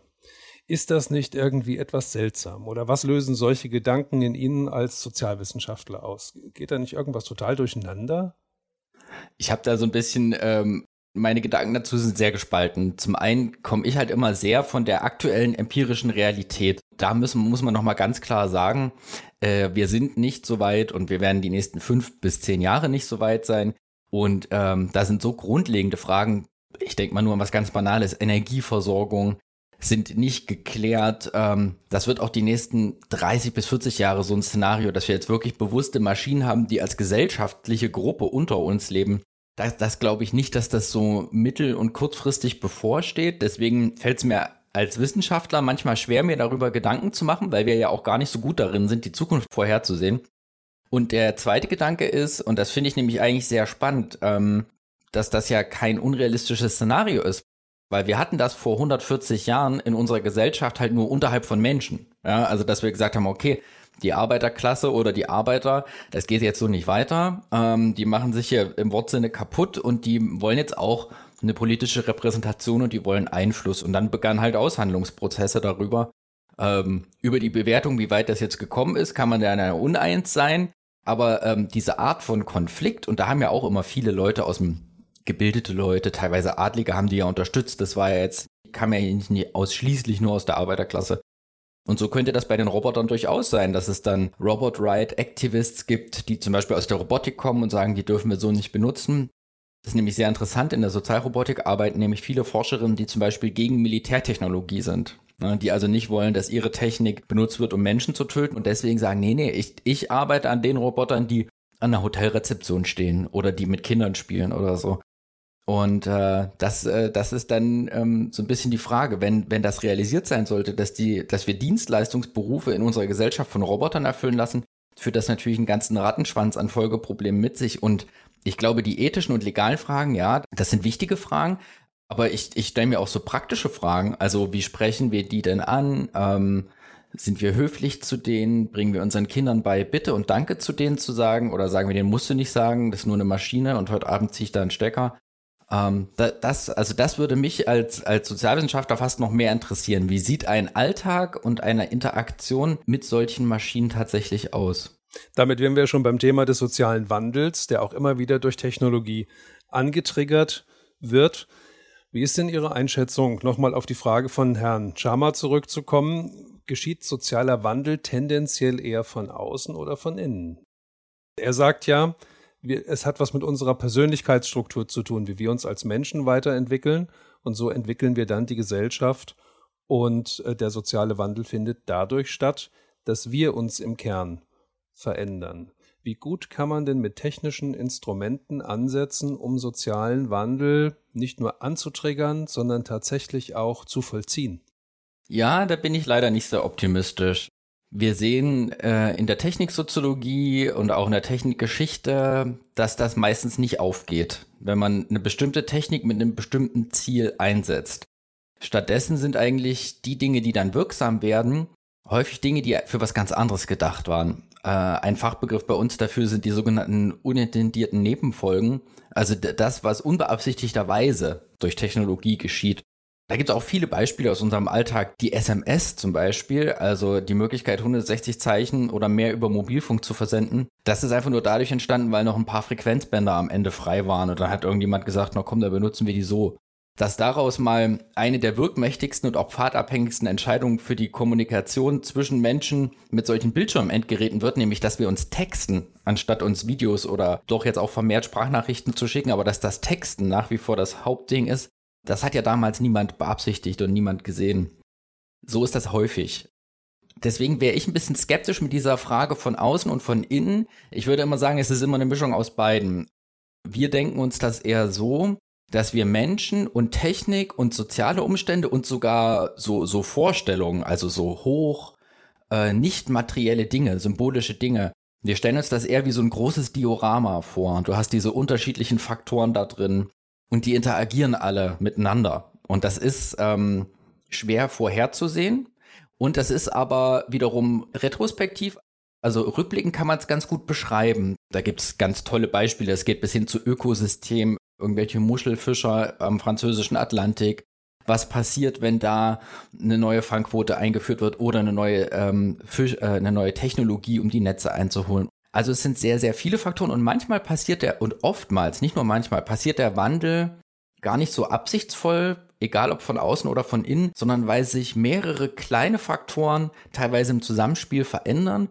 Ist das nicht irgendwie etwas seltsam? Oder was lösen solche Gedanken in Ihnen als Sozialwissenschaftler aus? Geht da nicht irgendwas total durcheinander? Ich habe da so ein bisschen ähm, meine Gedanken dazu sind sehr gespalten. Zum einen komme ich halt immer sehr von der aktuellen empirischen Realität. Da müssen, muss man nochmal ganz klar sagen, äh, wir sind nicht so weit und wir werden die nächsten fünf bis zehn Jahre nicht so weit sein. Und ähm, da sind so grundlegende Fragen, ich denke mal nur an was ganz Banales, Energieversorgung, sind nicht geklärt. Ähm, das wird auch die nächsten 30 bis 40 Jahre so ein Szenario, dass wir jetzt wirklich bewusste Maschinen haben, die als gesellschaftliche Gruppe unter uns leben das, das glaube ich nicht, dass das so mittel- und kurzfristig bevorsteht. Deswegen fällt es mir als Wissenschaftler manchmal schwer, mir darüber Gedanken zu machen, weil wir ja auch gar nicht so gut darin sind, die Zukunft vorherzusehen. Und der zweite Gedanke ist, und das finde ich nämlich eigentlich sehr spannend, ähm, dass das ja kein unrealistisches Szenario ist. Weil wir hatten das vor 140 Jahren in unserer Gesellschaft halt nur unterhalb von Menschen. Ja, also dass wir gesagt haben, okay, die Arbeiterklasse oder die Arbeiter, das geht jetzt so nicht weiter. Ähm, die machen sich hier im Wortsinne kaputt und die wollen jetzt auch eine politische Repräsentation und die wollen Einfluss. Und dann begannen halt Aushandlungsprozesse darüber. Ähm, über die Bewertung, wie weit das jetzt gekommen ist, kann man da in einer Uneins sein. Aber ähm, diese Art von Konflikt, und da haben ja auch immer viele Leute aus dem gebildete Leute, teilweise Adlige haben die ja unterstützt. Das war ja jetzt, kam ja nicht ausschließlich nur aus der Arbeiterklasse. Und so könnte das bei den Robotern durchaus sein, dass es dann Robot Right Activists gibt, die zum Beispiel aus der Robotik kommen und sagen, die dürfen wir so nicht benutzen. Das ist nämlich sehr interessant. In der Sozialrobotik arbeiten nämlich viele Forscherinnen, die zum Beispiel gegen Militärtechnologie sind. Ne, die also nicht wollen, dass ihre Technik benutzt wird, um Menschen zu töten und deswegen sagen, nee, nee, ich, ich arbeite an den Robotern, die an der Hotelrezeption stehen oder die mit Kindern spielen oder so. Und äh, das, äh, das ist dann ähm, so ein bisschen die Frage, wenn, wenn das realisiert sein sollte, dass, die, dass wir Dienstleistungsberufe in unserer Gesellschaft von Robotern erfüllen lassen, führt das natürlich einen ganzen Rattenschwanz an Folgeproblemen mit sich. Und ich glaube, die ethischen und legalen Fragen, ja, das sind wichtige Fragen, aber ich, ich stelle mir auch so praktische Fragen. Also wie sprechen wir die denn an? Ähm, sind wir höflich zu denen? Bringen wir unseren Kindern bei, Bitte und Danke zu denen zu sagen? Oder sagen wir, den musst du nicht sagen, das ist nur eine Maschine und heute Abend ziehe ich da einen Stecker? Ähm, das, also das würde mich als, als Sozialwissenschaftler fast noch mehr interessieren. Wie sieht ein Alltag und eine Interaktion mit solchen Maschinen tatsächlich aus? Damit wären wir schon beim Thema des sozialen Wandels, der auch immer wieder durch Technologie angetriggert wird. Wie ist denn Ihre Einschätzung, nochmal auf die Frage von Herrn Chama zurückzukommen? Geschieht sozialer Wandel tendenziell eher von außen oder von innen? Er sagt ja, wir, es hat was mit unserer Persönlichkeitsstruktur zu tun, wie wir uns als Menschen weiterentwickeln. Und so entwickeln wir dann die Gesellschaft. Und äh, der soziale Wandel findet dadurch statt, dass wir uns im Kern verändern. Wie gut kann man denn mit technischen Instrumenten ansetzen, um sozialen Wandel nicht nur anzutriggern, sondern tatsächlich auch zu vollziehen? Ja, da bin ich leider nicht so optimistisch. Wir sehen äh, in der Techniksoziologie und auch in der Technikgeschichte, dass das meistens nicht aufgeht, wenn man eine bestimmte Technik mit einem bestimmten Ziel einsetzt. Stattdessen sind eigentlich die Dinge, die dann wirksam werden, häufig Dinge, die für was ganz anderes gedacht waren. Äh, ein Fachbegriff bei uns dafür sind die sogenannten unintendierten Nebenfolgen. Also das, was unbeabsichtigterweise durch Technologie geschieht. Da gibt es auch viele Beispiele aus unserem Alltag. Die SMS zum Beispiel, also die Möglichkeit, 160 Zeichen oder mehr über Mobilfunk zu versenden. Das ist einfach nur dadurch entstanden, weil noch ein paar Frequenzbänder am Ende frei waren. Und dann hat irgendjemand gesagt, na komm, da benutzen wir die so. Dass daraus mal eine der wirkmächtigsten und auch pfadabhängigsten Entscheidungen für die Kommunikation zwischen Menschen mit solchen Bildschirmendgeräten wird, nämlich dass wir uns texten, anstatt uns Videos oder doch jetzt auch vermehrt Sprachnachrichten zu schicken, aber dass das Texten nach wie vor das Hauptding ist, das hat ja damals niemand beabsichtigt und niemand gesehen. So ist das häufig. Deswegen wäre ich ein bisschen skeptisch mit dieser Frage von außen und von innen. Ich würde immer sagen, es ist immer eine Mischung aus beiden. Wir denken uns das eher so, dass wir Menschen und Technik und soziale Umstände und sogar so, so Vorstellungen, also so hoch, äh, nicht materielle Dinge, symbolische Dinge, wir stellen uns das eher wie so ein großes Diorama vor. Du hast diese unterschiedlichen Faktoren da drin und die interagieren alle miteinander. Und das ist ähm, schwer vorherzusehen. Und das ist aber wiederum retrospektiv, also rückblickend kann man es ganz gut beschreiben. Da gibt es ganz tolle Beispiele. Es geht bis hin zu Ökosystemen, irgendwelche Muschelfischer am französischen Atlantik. Was passiert, wenn da eine neue Fangquote eingeführt wird oder eine neue, ähm, Fisch, äh, eine neue Technologie, um die Netze einzuholen? Also es sind sehr, sehr viele Faktoren und manchmal passiert der, und oftmals, nicht nur manchmal, passiert der Wandel gar nicht so absichtsvoll, egal ob von außen oder von innen, sondern weil sich mehrere kleine Faktoren teilweise im Zusammenspiel verändern.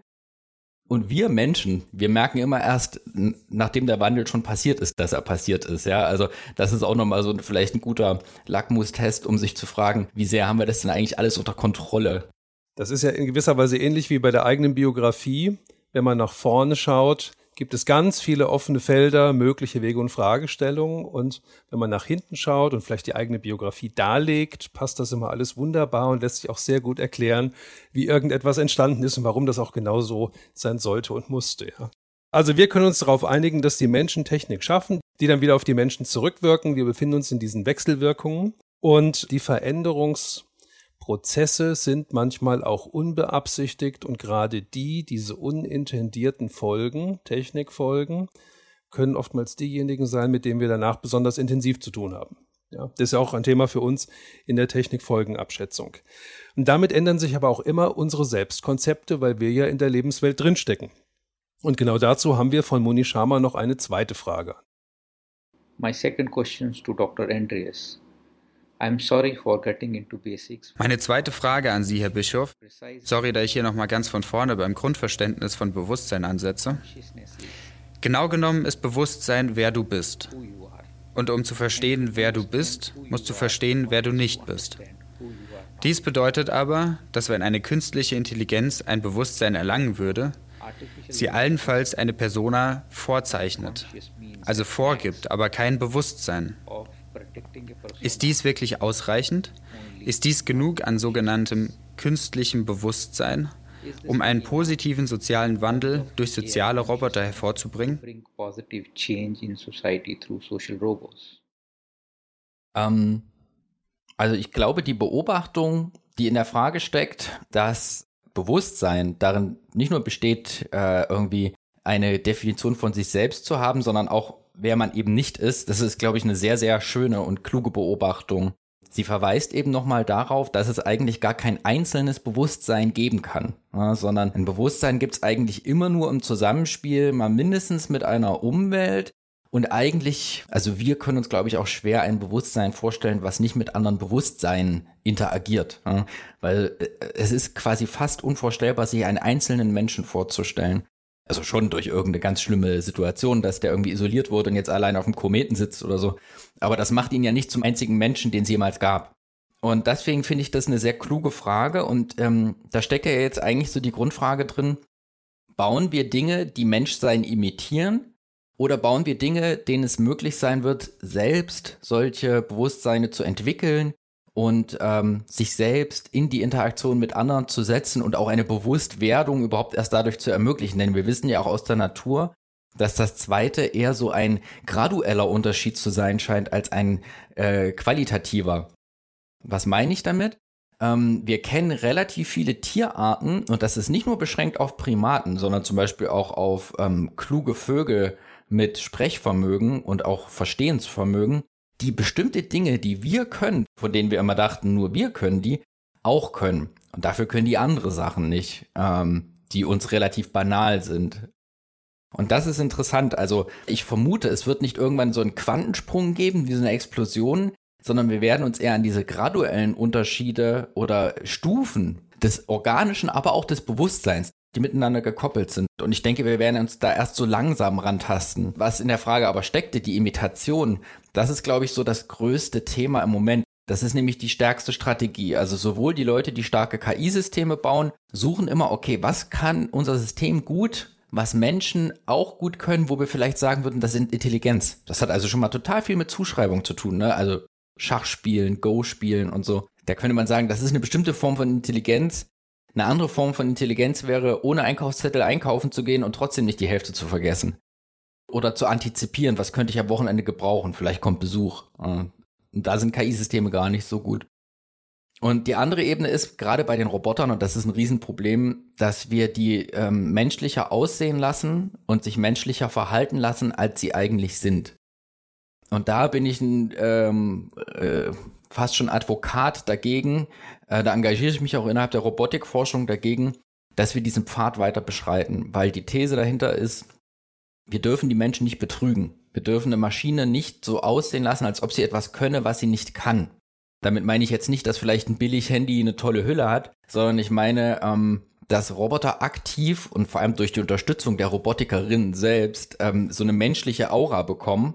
Und wir Menschen, wir merken immer erst, nachdem der Wandel schon passiert ist, dass er passiert ist. Ja, also das ist auch nochmal so vielleicht ein guter Lackmustest, um sich zu fragen, wie sehr haben wir das denn eigentlich alles unter Kontrolle? Das ist ja in gewisser Weise ähnlich wie bei der eigenen Biografie wenn man nach vorne schaut, gibt es ganz viele offene Felder, mögliche Wege und Fragestellungen. Und wenn man nach hinten schaut und vielleicht die eigene Biografie darlegt, passt das immer alles wunderbar und lässt sich auch sehr gut erklären, wie irgendetwas entstanden ist und warum das auch genau so sein sollte und musste. Ja. Also wir können uns darauf einigen, dass die Menschen Technik schaffen, die dann wieder auf die Menschen zurückwirken. Wir befinden uns in diesen Wechselwirkungen und die Veränderungs Prozesse sind manchmal auch unbeabsichtigt und gerade die, diese unintendierten Folgen, Technikfolgen, können oftmals diejenigen sein, mit denen wir danach besonders intensiv zu tun haben. Ja, das ist ja auch ein Thema für uns in der Technikfolgenabschätzung. Und damit ändern sich aber auch immer unsere Selbstkonzepte, weil wir ja in der Lebenswelt drinstecken. Und genau dazu haben wir von Moni Sharma noch eine zweite Frage. My second question to Dr. Andreas. Meine zweite Frage an Sie, Herr Bischof. Sorry, da ich hier nochmal ganz von vorne beim Grundverständnis von Bewusstsein ansetze. Genau genommen ist Bewusstsein, wer du bist. Und um zu verstehen, wer du bist, musst du verstehen, wer du nicht bist. Dies bedeutet aber, dass wenn eine künstliche Intelligenz ein Bewusstsein erlangen würde, sie allenfalls eine Persona vorzeichnet, also vorgibt, aber kein Bewusstsein. Ist dies wirklich ausreichend? Ist dies genug an sogenanntem künstlichem Bewusstsein, um einen positiven sozialen Wandel durch soziale Roboter hervorzubringen? Ähm, also ich glaube, die Beobachtung, die in der Frage steckt, dass Bewusstsein darin nicht nur besteht, äh, irgendwie eine Definition von sich selbst zu haben, sondern auch wer man eben nicht ist, das ist, glaube ich, eine sehr, sehr schöne und kluge Beobachtung. Sie verweist eben nochmal darauf, dass es eigentlich gar kein einzelnes Bewusstsein geben kann, sondern ein Bewusstsein gibt es eigentlich immer nur im Zusammenspiel, mal mindestens mit einer Umwelt. Und eigentlich, also wir können uns, glaube ich, auch schwer ein Bewusstsein vorstellen, was nicht mit anderen Bewusstseinen interagiert. Weil äh, es ist quasi fast unvorstellbar, sich einen einzelnen Menschen vorzustellen. Also schon durch irgendeine ganz schlimme Situation, dass der irgendwie isoliert wurde und jetzt allein auf dem Kometen sitzt oder so. Aber das macht ihn ja nicht zum einzigen Menschen, den es jemals gab. Und deswegen finde ich das eine sehr kluge Frage und ähm, da steckt ja jetzt eigentlich so die Grundfrage drin, bauen wir Dinge, die Menschsein imitieren oder bauen wir Dinge, denen es möglich sein wird, selbst solche Bewusstseine zu entwickeln, und ähm, sich selbst in die Interaktion mit anderen zu setzen und auch eine Bewusstwerdung überhaupt erst dadurch zu ermöglichen. Denn wir wissen ja auch aus der Natur, dass das zweite eher so ein gradueller Unterschied zu sein scheint als ein äh, qualitativer. Was meine ich damit? ähm, wir kennen relativ viele Tierarten und das ist nicht nur beschränkt auf Primaten, sondern zum Beispiel auch auf ähm, kluge Vögel mit Sprechvermögen und auch Verstehensvermögen, die bestimmte Dinge, die wir können, von denen wir immer dachten, nur wir können die, auch können. Und dafür können die andere Sachen nicht, ähm, die uns relativ banal sind. Und das ist interessant. Also ich vermute, es wird nicht irgendwann so einen Quantensprung geben, wie so eine Explosion, sondern wir werden uns eher an diese graduellen Unterschiede oder Stufen des Organischen, aber auch des Bewusstseins, die miteinander gekoppelt sind. Und ich denke, wir werden uns da erst so langsam rantasten. Was in der Frage aber steckte, die Imitation, das ist, glaube ich, so das größte Thema im Moment. Das ist nämlich die stärkste Strategie. Also sowohl die Leute, die starke KI-Systeme bauen, suchen immer, okay, was kann unser System gut, was Menschen auch gut können, wo wir vielleicht sagen würden, das sind Intelligenz. Das hat also schon mal total viel mit Zuschreibung zu tun. Ne? Also Schachspielen, Go-Spielen und so. Da könnte man sagen, das ist eine bestimmte Form von Intelligenz. Eine andere Form von Intelligenz wäre, ohne Einkaufszettel einkaufen zu gehen und trotzdem nicht die Hälfte zu vergessen. Oder zu antizipieren, was könnte ich am Wochenende gebrauchen? Vielleicht kommt Besuch. Und da sind KI-Systeme gar nicht so gut. Und die andere Ebene ist gerade bei den Robotern, und das ist ein Riesenproblem, dass wir die ähm, menschlicher aussehen lassen und sich menschlicher verhalten lassen, als sie eigentlich sind. Und da bin ich ein ähm, äh, fast schon Advokat dagegen. Äh, da engagiere ich mich auch innerhalb der Robotikforschung dagegen, dass wir diesen Pfad weiter beschreiten, weil die These dahinter ist, wir dürfen die Menschen nicht betrügen. Wir dürfen eine Maschine nicht so aussehen lassen, als ob sie etwas könne, was sie nicht kann. Damit meine ich jetzt nicht, dass vielleicht ein billig Handy eine tolle Hülle hat, sondern ich meine, ähm, dass Roboter aktiv und vor allem durch die Unterstützung der Robotikerin selbst ähm, so eine menschliche Aura bekommen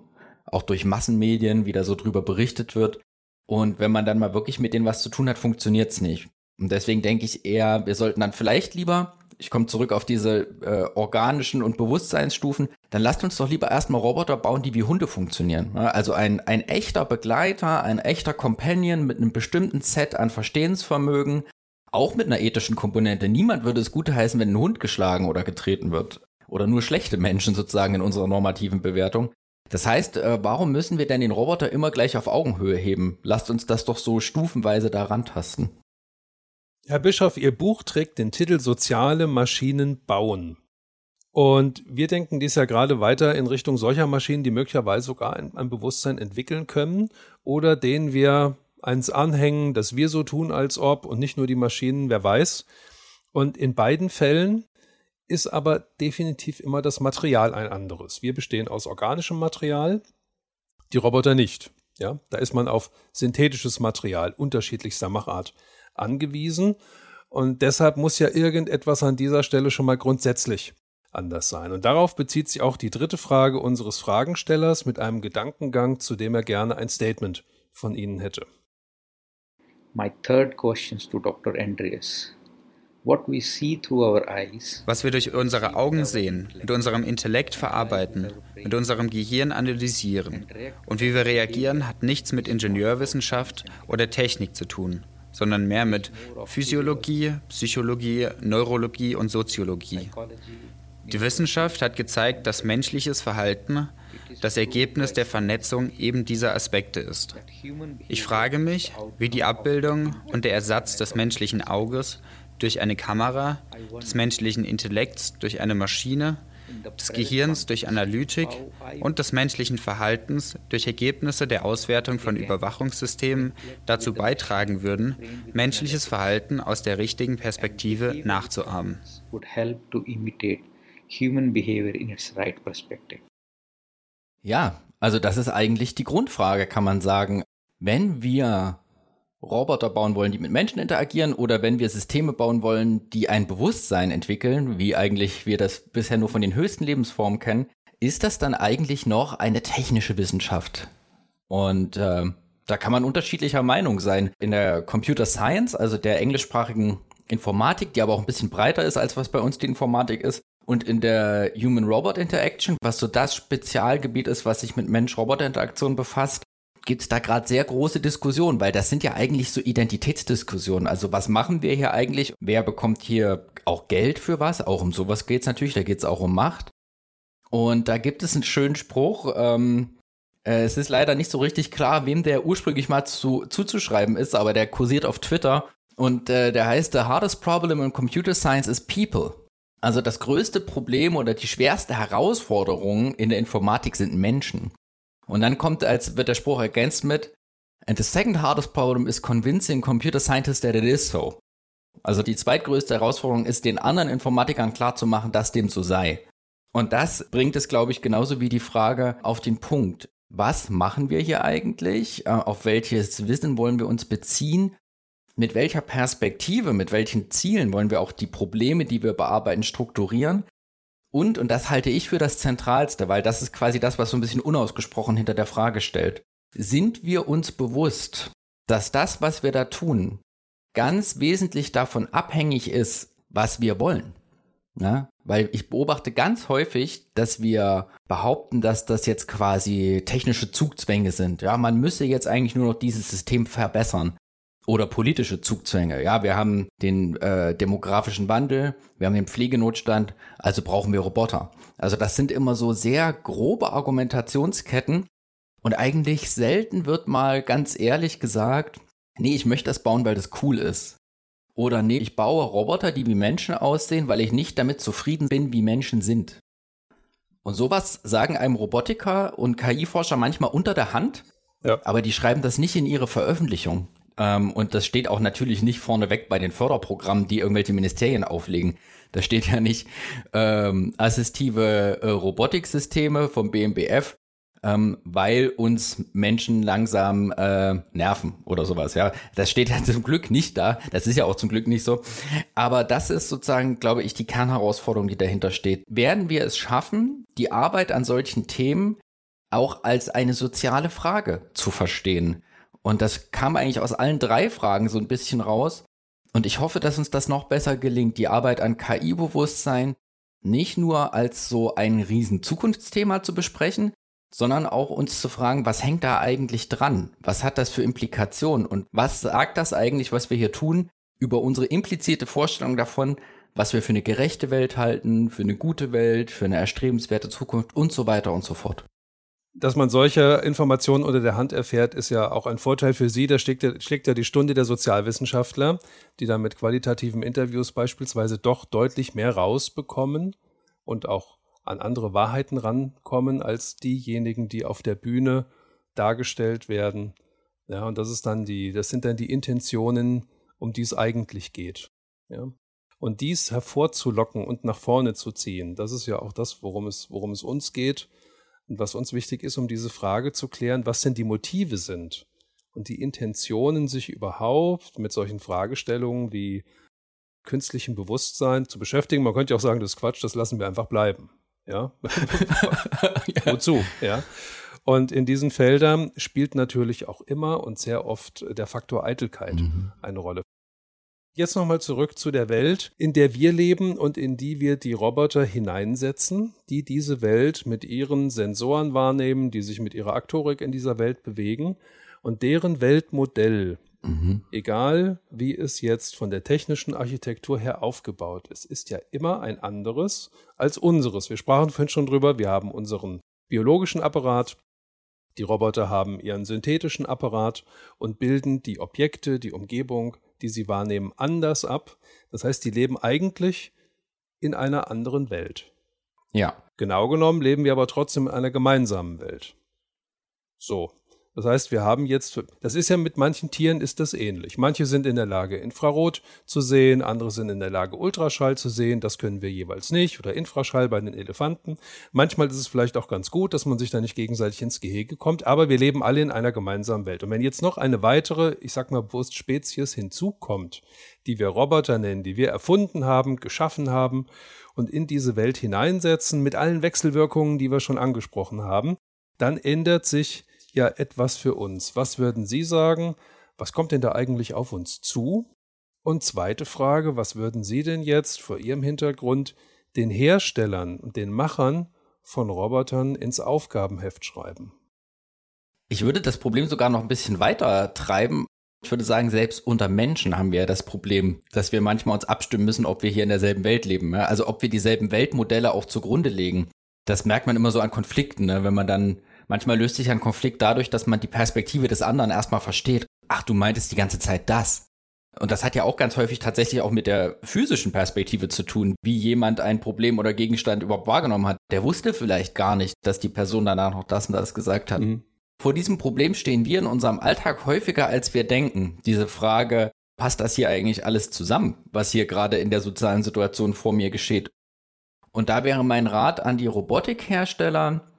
auch durch Massenmedien wieder so drüber berichtet wird. Und wenn man dann mal wirklich mit denen was zu tun hat, funktioniert es nicht. Und deswegen denke ich eher, wir sollten dann vielleicht lieber, ich komme zurück auf diese äh, organischen und Bewusstseinsstufen, dann lasst uns doch lieber erstmal Roboter bauen, die wie Hunde funktionieren. Also ein, ein echter Begleiter, ein echter Companion mit einem bestimmten Set an Verstehensvermögen, auch mit einer ethischen Komponente. Niemand würde es gut heißen, wenn ein Hund geschlagen oder getreten wird. Oder nur schlechte Menschen sozusagen in unserer normativen Bewertung. Das heißt, äh, warum müssen wir denn den Roboter immer gleich auf Augenhöhe heben? Lasst uns das doch so stufenweise da rantasten. Herr Bischof, Ihr Buch trägt den Titel Soziale Maschinen bauen. Und wir denken dies ja gerade weiter in Richtung solcher Maschinen, die möglicherweise sogar ein, ein Bewusstsein entwickeln können oder denen wir eins anhängen, dass wir so tun, als ob und nicht nur die Maschinen, wer weiß. Und in beiden Fällen ist aber definitiv immer das Material ein anderes. Wir bestehen aus organischem Material, die Roboter nicht. Ja, da ist man auf synthetisches Material unterschiedlichster Machart angewiesen. Und deshalb muss ja irgendetwas an dieser Stelle schon mal grundsätzlich anders sein. Und darauf bezieht sich auch die dritte Frage unseres Fragenstellers mit einem Gedankengang, zu dem er gerne ein Statement von Ihnen hätte. My third question to Dr. Andreas. Was wir durch unsere Augen sehen, mit unserem Intellekt verarbeiten, mit unserem Gehirn analysieren und wie wir reagieren, hat nichts mit Ingenieurwissenschaft oder Technik zu tun, sondern mehr mit Physiologie, Psychologie, Neurologie und Soziologie. Die Wissenschaft hat gezeigt, dass menschliches Verhalten das Ergebnis der Vernetzung eben dieser Aspekte ist. Ich frage mich, wie die Abbildung und der Ersatz des menschlichen Auges durch eine Kamera, des menschlichen Intellekts durch eine Maschine, des Gehirns durch Analytik und des menschlichen Verhaltens durch Ergebnisse der Auswertung von Überwachungssystemen dazu beitragen würden, menschliches Verhalten aus der richtigen Perspektive nachzuahmen. Ja, also das ist eigentlich die Grundfrage, kann man sagen. Wenn wir Roboter bauen wollen, die mit Menschen interagieren, oder wenn wir Systeme bauen wollen, die ein Bewusstsein entwickeln, wie eigentlich wir das bisher nur von den höchsten Lebensformen kennen, ist das dann eigentlich noch eine technische Wissenschaft? Und äh, da kann man unterschiedlicher Meinung sein. In der Computer Science, also der englischsprachigen Informatik, die aber auch ein bisschen breiter ist, als was bei uns die Informatik ist, und in der Human-Robot Interaction, was so das Spezialgebiet ist, was sich mit Mensch-Roboter-Interaktion befasst, gibt es da gerade sehr große Diskussionen, weil das sind ja eigentlich so Identitätsdiskussionen. Also was machen wir hier eigentlich? Wer bekommt hier auch Geld für was? Auch um sowas geht es natürlich, da geht es auch um Macht. Und da gibt es einen schönen Spruch, ähm, äh, es ist leider nicht so richtig klar, wem der ursprünglich mal zu, zuzuschreiben ist, aber der kursiert auf Twitter Und äh, der heißt The Hardest Problem in Computer Science is People. Also das größte Problem oder die schwerste Herausforderung in der Informatik sind Menschen. Und dann kommt, als wird der Spruch ergänzt mit, and the second hardest problem is convincing computer scientists that it is so. Also die zweitgrößte Herausforderung ist, den anderen Informatikern klarzumachen, dass dem so sei. Und das bringt es, glaube ich, genauso wie die Frage auf den Punkt. Was machen wir hier eigentlich? Äh, auf welches Wissen wollen wir uns beziehen? Mit welcher Perspektive, mit welchen Zielen wollen wir auch die Probleme, die wir bearbeiten, strukturieren? Und, und das halte ich für das Zentralste, weil das ist quasi das, was so ein bisschen unausgesprochen hinter der Frage stellt. Sind wir uns bewusst, dass das, was wir da tun, ganz wesentlich davon abhängig ist, was wir wollen? Ja, weil ich beobachte ganz häufig, dass wir behaupten, dass das jetzt quasi technische Zugzwänge sind. Ja, man müsse jetzt eigentlich nur noch dieses System verbessern. Oder politische Zugzwänge. Ja, wir haben den äh, demografischen Wandel, wir haben den Pflegenotstand, also brauchen wir Roboter. Also das sind immer so sehr grobe Argumentationsketten. Und eigentlich selten wird mal ganz ehrlich gesagt, nee, ich möchte das bauen, weil das cool ist. Oder nee, ich baue Roboter, die wie Menschen aussehen, weil ich nicht damit zufrieden bin, wie Menschen sind. Und sowas sagen einem Robotiker und KI-Forscher manchmal unter der Hand, ja. aber die schreiben das nicht in ihre Veröffentlichung. Ähm, und das steht auch natürlich nicht vorneweg bei den Förderprogrammen, die irgendwelche Ministerien auflegen. Da steht ja nicht ähm, assistive äh, Robotiksysteme vom BMBF ähm, weil uns Menschen langsam äh, nerven oder sowas. Ja, das steht ja [LAUGHS] zum Glück nicht da. Das ist ja auch zum Glück nicht so. Aber das ist sozusagen, glaube ich, die Kernherausforderung, die dahinter steht. Werden wir es schaffen, die Arbeit an solchen Themen auch als eine soziale Frage zu verstehen? Und das kam eigentlich aus allen drei Fragen so ein bisschen raus. Und ich hoffe, dass uns das noch besser gelingt, die Arbeit an KI-Bewusstsein nicht nur als so ein riesen Zukunftsthema zu besprechen, sondern auch uns zu fragen, was hängt da eigentlich dran? Was hat das für Implikationen? Und was sagt das eigentlich, was wir hier tun, über unsere implizite Vorstellung davon, was wir für eine gerechte Welt halten, für eine gute Welt, für eine erstrebenswerte Zukunft und so weiter und so fort. Dass man solche Informationen unter der Hand erfährt, ist ja auch ein Vorteil für Sie. Da schlägt ja, schlägt ja die Stunde der Sozialwissenschaftler, die dann mit qualitativen Interviews beispielsweise doch deutlich mehr rausbekommen und auch an andere Wahrheiten rankommen als diejenigen, die auf der Bühne dargestellt werden. Ja, und das ist dann die, das sind dann die Intentionen, um die es eigentlich geht. Ja. Und dies hervorzulocken und nach vorne zu ziehen, das ist ja auch das, worum es, worum es uns geht und was uns wichtig ist, um diese Frage zu klären, was denn die Motive sind und die Intentionen, sich überhaupt mit solchen Fragestellungen wie künstlichem Bewusstsein zu beschäftigen. Man könnte ja auch sagen, das ist Quatsch, das lassen wir einfach bleiben. Ja. [LAUGHS] ja. Wozu? Ja. Und in diesen Feldern spielt natürlich auch immer und sehr oft der Faktor Eitelkeit mhm. eine Rolle. Jetzt nochmal zurück zu der Welt, in der wir leben und in die wir die Roboter hineinsetzen, die diese Welt mit ihren Sensoren wahrnehmen, die sich mit ihrer Aktorik in dieser Welt bewegen und deren Weltmodell Mhm. Egal, wie es jetzt von der technischen Architektur her aufgebaut ist, ist ja immer ein anderes als unseres. Wir sprachen vorhin schon drüber, wir haben unseren biologischen Apparat, die Roboter haben ihren synthetischen Apparat und bilden die Objekte, die Umgebung, die sie wahrnehmen, anders ab. Das heißt, die leben eigentlich in einer anderen Welt. Ja. Genau genommen leben wir aber trotzdem in einer gemeinsamen Welt. So, das heißt, wir haben jetzt, das ist ja mit manchen Tieren ist das ähnlich. Manche sind in der Lage, Infrarot zu sehen, andere sind in der Lage, Ultraschall zu sehen. Das können wir jeweils nicht. Oder Infraschall bei den Elefanten. Manchmal ist es vielleicht auch ganz gut, dass man sich da nicht gegenseitig ins Gehege kommt. Aber wir leben alle in einer gemeinsamen Welt. Und wenn jetzt noch eine weitere, ich sag mal bewusst Spezies hinzukommt, die wir Roboter nennen, die wir erfunden haben, geschaffen haben und in diese Welt hineinsetzen mit allen Wechselwirkungen, die wir schon angesprochen haben, dann ändert sich ja etwas für uns. Was würden Sie sagen? Was kommt denn da eigentlich auf uns zu? Und zweite Frage, was würden Sie denn jetzt vor Ihrem Hintergrund den Herstellern und den Machern von Robotern ins Aufgabenheft schreiben? Ich würde das Problem sogar noch ein bisschen weiter treiben. Ich würde sagen, selbst unter Menschen haben wir das Problem, dass wir manchmal uns abstimmen müssen, ob wir hier in derselben Welt leben. Also ob wir dieselben Weltmodelle auch zugrunde legen. Das merkt man immer so an Konflikten, ne? wenn man dann Manchmal löst sich ein Konflikt dadurch, dass man die Perspektive des anderen erstmal versteht. Ach, du meintest die ganze Zeit das. Und das hat ja auch ganz häufig tatsächlich auch mit der physischen Perspektive zu tun, wie jemand ein Problem oder Gegenstand überhaupt wahrgenommen hat. Der wusste vielleicht gar nicht, dass die Person danach noch das und das gesagt hat. Mhm. Vor diesem Problem stehen wir in unserem Alltag häufiger, als wir denken. Diese Frage, passt das hier eigentlich alles zusammen, was hier gerade in der sozialen Situation vor mir geschieht? Und da wäre mein Rat an die Robotikhersteller,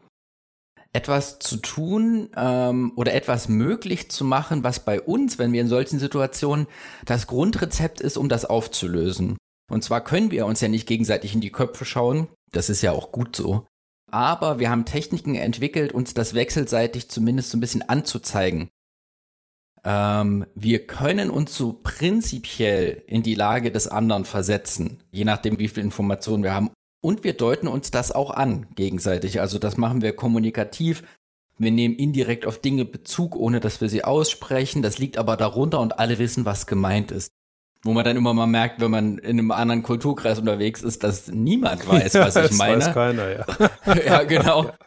etwas zu tun ähm, oder etwas möglich zu machen, was bei uns, wenn wir in solchen Situationen das Grundrezept ist, um das aufzulösen. Und zwar können wir uns ja nicht gegenseitig in die Köpfe schauen, das ist ja auch gut so. Aber wir haben Techniken entwickelt, uns das wechselseitig zumindest so ein bisschen anzuzeigen. Ähm, wir können uns so prinzipiell in die Lage des anderen versetzen, je nachdem, wie viel Informationen wir haben. Und wir deuten uns das auch an gegenseitig. Also das machen wir kommunikativ. Wir nehmen indirekt auf Dinge Bezug, ohne dass wir sie aussprechen. Das liegt aber darunter und alle wissen, was gemeint ist. Wo man dann immer mal merkt, wenn man in einem anderen Kulturkreis unterwegs ist, dass niemand weiß, was ja, [LAUGHS] ich meine. Das weiß keiner, ja. [LAUGHS] ja, genau. Und [LAUGHS]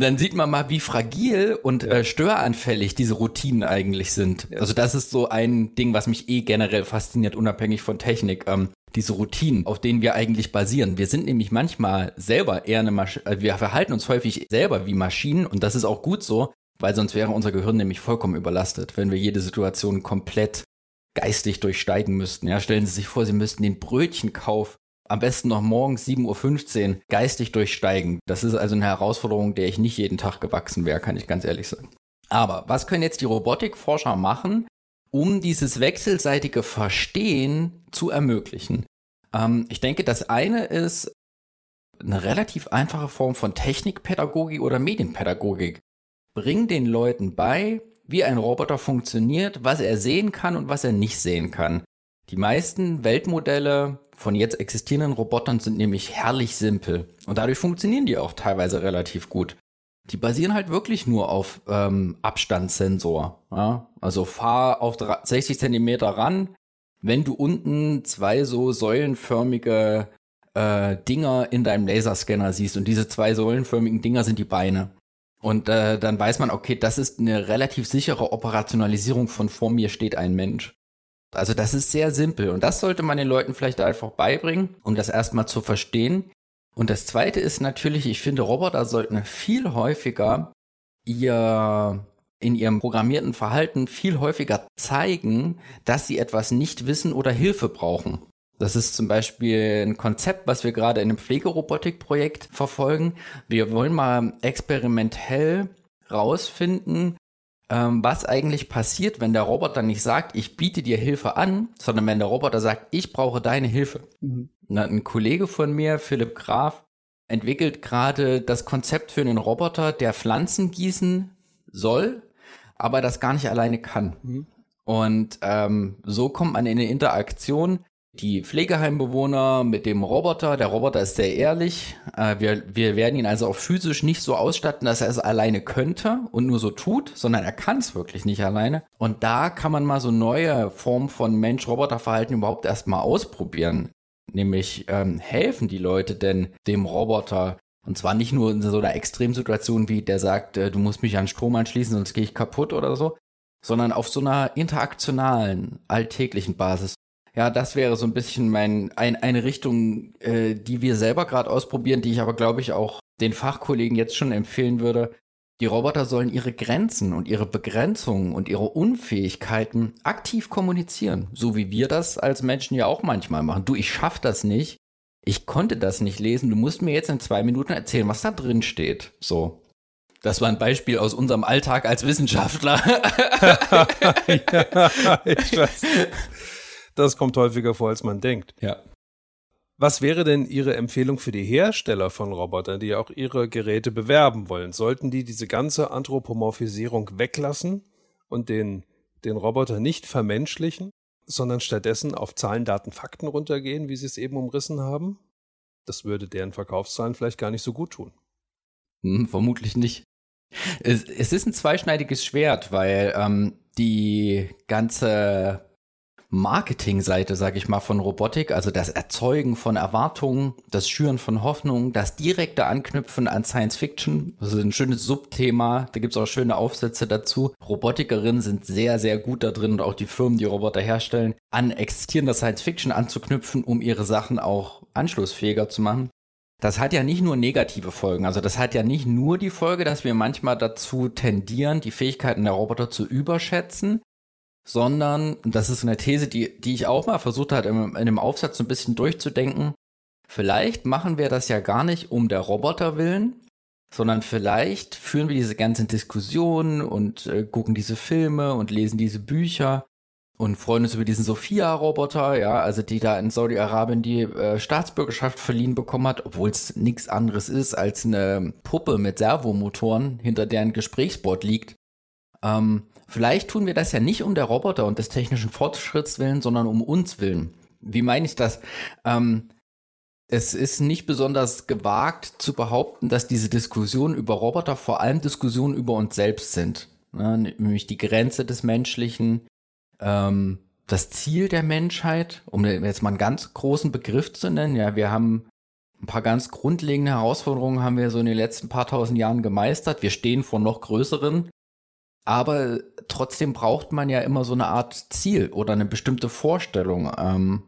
dann sieht man mal, wie fragil und ja. äh, störanfällig diese Routinen eigentlich sind. Ja. Also das ist so ein Ding, was mich eh generell fasziniert, unabhängig von Technik. Ähm, diese Routinen, auf denen wir eigentlich basieren. Wir sind nämlich manchmal selber eher eine Maschine, also wir verhalten uns häufig selber wie Maschinen und das ist auch gut so, weil sonst wäre unser Gehirn nämlich vollkommen überlastet, wenn wir jede Situation komplett geistig durchsteigen müssten. Ja, stellen Sie sich vor, Sie müssten den Brötchenkauf am besten noch morgens 7.15 Uhr geistig durchsteigen. Das ist also eine Herausforderung, der ich nicht jeden Tag gewachsen wäre, kann ich ganz ehrlich sagen. Aber was können jetzt die Robotikforscher machen, um dieses wechselseitige Verstehen zu ermöglichen. Ähm, ich denke, das eine ist eine relativ einfache Form von Technikpädagogik oder Medienpädagogik. Bring den Leuten bei, wie ein Roboter funktioniert, was er sehen kann und was er nicht sehen kann. Die meisten Weltmodelle von jetzt existierenden Robotern sind nämlich herrlich simpel und dadurch funktionieren die auch teilweise relativ gut die basieren halt wirklich nur auf ähm, Abstandssensor. Ja? Also fahr auf 60 Zentimeter ran. Wenn du unten zwei so säulenförmige äh, Dinger in deinem Laserscanner siehst und diese zwei säulenförmigen Dinger sind die Beine. Und äh, dann weiß man, okay, das ist eine relativ sichere Operationalisierung von vor mir steht ein Mensch. Also das ist sehr simpel und das sollte man den Leuten vielleicht einfach beibringen, um das erstmal zu verstehen. Und das zweite ist natürlich, ich finde, Roboter sollten viel häufiger ihr in ihrem programmierten Verhalten viel häufiger zeigen, dass sie etwas nicht wissen oder Hilfe brauchen. Das ist zum Beispiel ein Konzept, was wir gerade in einem Pflegerobotikprojekt verfolgen. Wir wollen mal experimentell rausfinden, ähm, was eigentlich passiert, wenn der Roboter nicht sagt, ich biete dir Hilfe an, sondern wenn der Roboter sagt, ich brauche deine Hilfe. Mhm. Ein Kollege von mir, Philipp Graf, entwickelt gerade das Konzept für einen Roboter, der Pflanzen gießen soll, aber das gar nicht alleine kann. Mhm. Und ähm, so kommt man in eine Interaktion. Die Pflegeheimbewohner mit dem Roboter, der Roboter ist sehr ehrlich. Äh, wir, wir werden ihn also auch physisch nicht so ausstatten, dass er es alleine könnte und nur so tut, sondern er kann es wirklich nicht alleine. Und da kann man mal so neue Formen von Mensch-Roboter-Verhalten überhaupt erstmal ausprobieren. Nämlich ähm, helfen die Leute denn dem Roboter und zwar nicht nur in so einer Extremsituation wie der sagt, äh, du musst mich an Strom anschließen, sonst gehe ich kaputt oder so, sondern auf so einer interaktionalen, alltäglichen Basis. Ja, das wäre so ein bisschen mein, ein, eine Richtung, äh, die wir selber gerade ausprobieren, die ich aber, glaube ich, auch den Fachkollegen jetzt schon empfehlen würde, die Roboter sollen ihre Grenzen und ihre Begrenzungen und ihre Unfähigkeiten aktiv kommunizieren, so wie wir das als Menschen ja auch manchmal machen. Du, ich schaff das nicht. Ich konnte das nicht lesen. Du musst mir jetzt in zwei Minuten erzählen, was da drin steht. So. Das war ein Beispiel aus unserem Alltag als Wissenschaftler. [LAUGHS] ja, ich weiß. Das kommt häufiger vor, als man denkt. Ja. Was wäre denn Ihre Empfehlung für die Hersteller von Robotern, die auch ihre Geräte bewerben wollen? Sollten die diese ganze Anthropomorphisierung weglassen und den, den Roboter nicht vermenschlichen, sondern stattdessen auf Zahlen, Daten, Fakten runtergehen, wie Sie es eben umrissen haben? Das würde deren Verkaufszahlen vielleicht gar nicht so gut tun. Hm, vermutlich nicht. Es, es, ist ein zweischneidiges Schwert, weil ähm, die ganze Marketingseite, sage ich mal, von Robotik, also das Erzeugen von Erwartungen, das Schüren von Hoffnungen, das direkte Anknüpfen an Science Fiction, das ist ein schönes Subthema, da gibt's auch schöne Aufsätze dazu. Robotikerinnen sind sehr, sehr gut da drin und auch die Firmen, die Roboter herstellen, an existierender Science Fiction anzuknüpfen, um ihre Sachen auch anschlussfähiger zu machen. Das hat ja nicht nur negative Folgen. Also das hat ja nicht nur die Folge, dass wir manchmal dazu tendieren, die Fähigkeiten der Roboter zu überschätzen, sondern, das ist eine These, die, die ich auch mal versucht habe, in, in dem Aufsatz so ein bisschen durchzudenken, vielleicht machen wir das ja gar nicht um der Roboter willen, sondern vielleicht führen wir diese ganzen Diskussionen und äh, gucken diese Filme und lesen diese Bücher und freuen uns über diesen Sophia-Roboter, ja, also die da in Saudi-Arabien die äh, Staatsbürgerschaft verliehen bekommen hat, obwohl es nichts anderes ist als eine Puppe mit Servomotoren, hinter deren Gesprächsbord liegt. Ähm, Vielleicht tun wir das ja nicht um der Roboter und des technischen Fortschritts willen, sondern um uns willen. Wie meine ich das? Ähm, es ist nicht besonders gewagt zu behaupten, dass diese Diskussionen über Roboter vor allem Diskussionen über uns selbst sind. Ne? Nämlich die Grenze des Menschlichen, ähm, das Ziel der Menschheit, um jetzt mal einen ganz großen Begriff zu nennen. Ja, wir haben ein paar ganz grundlegende Herausforderungen haben wir so in den letzten paar tausend Jahren gemeistert. Wir stehen vor noch größeren. Aber trotzdem braucht man ja immer so eine Art Ziel oder eine bestimmte Vorstellung. Ähm,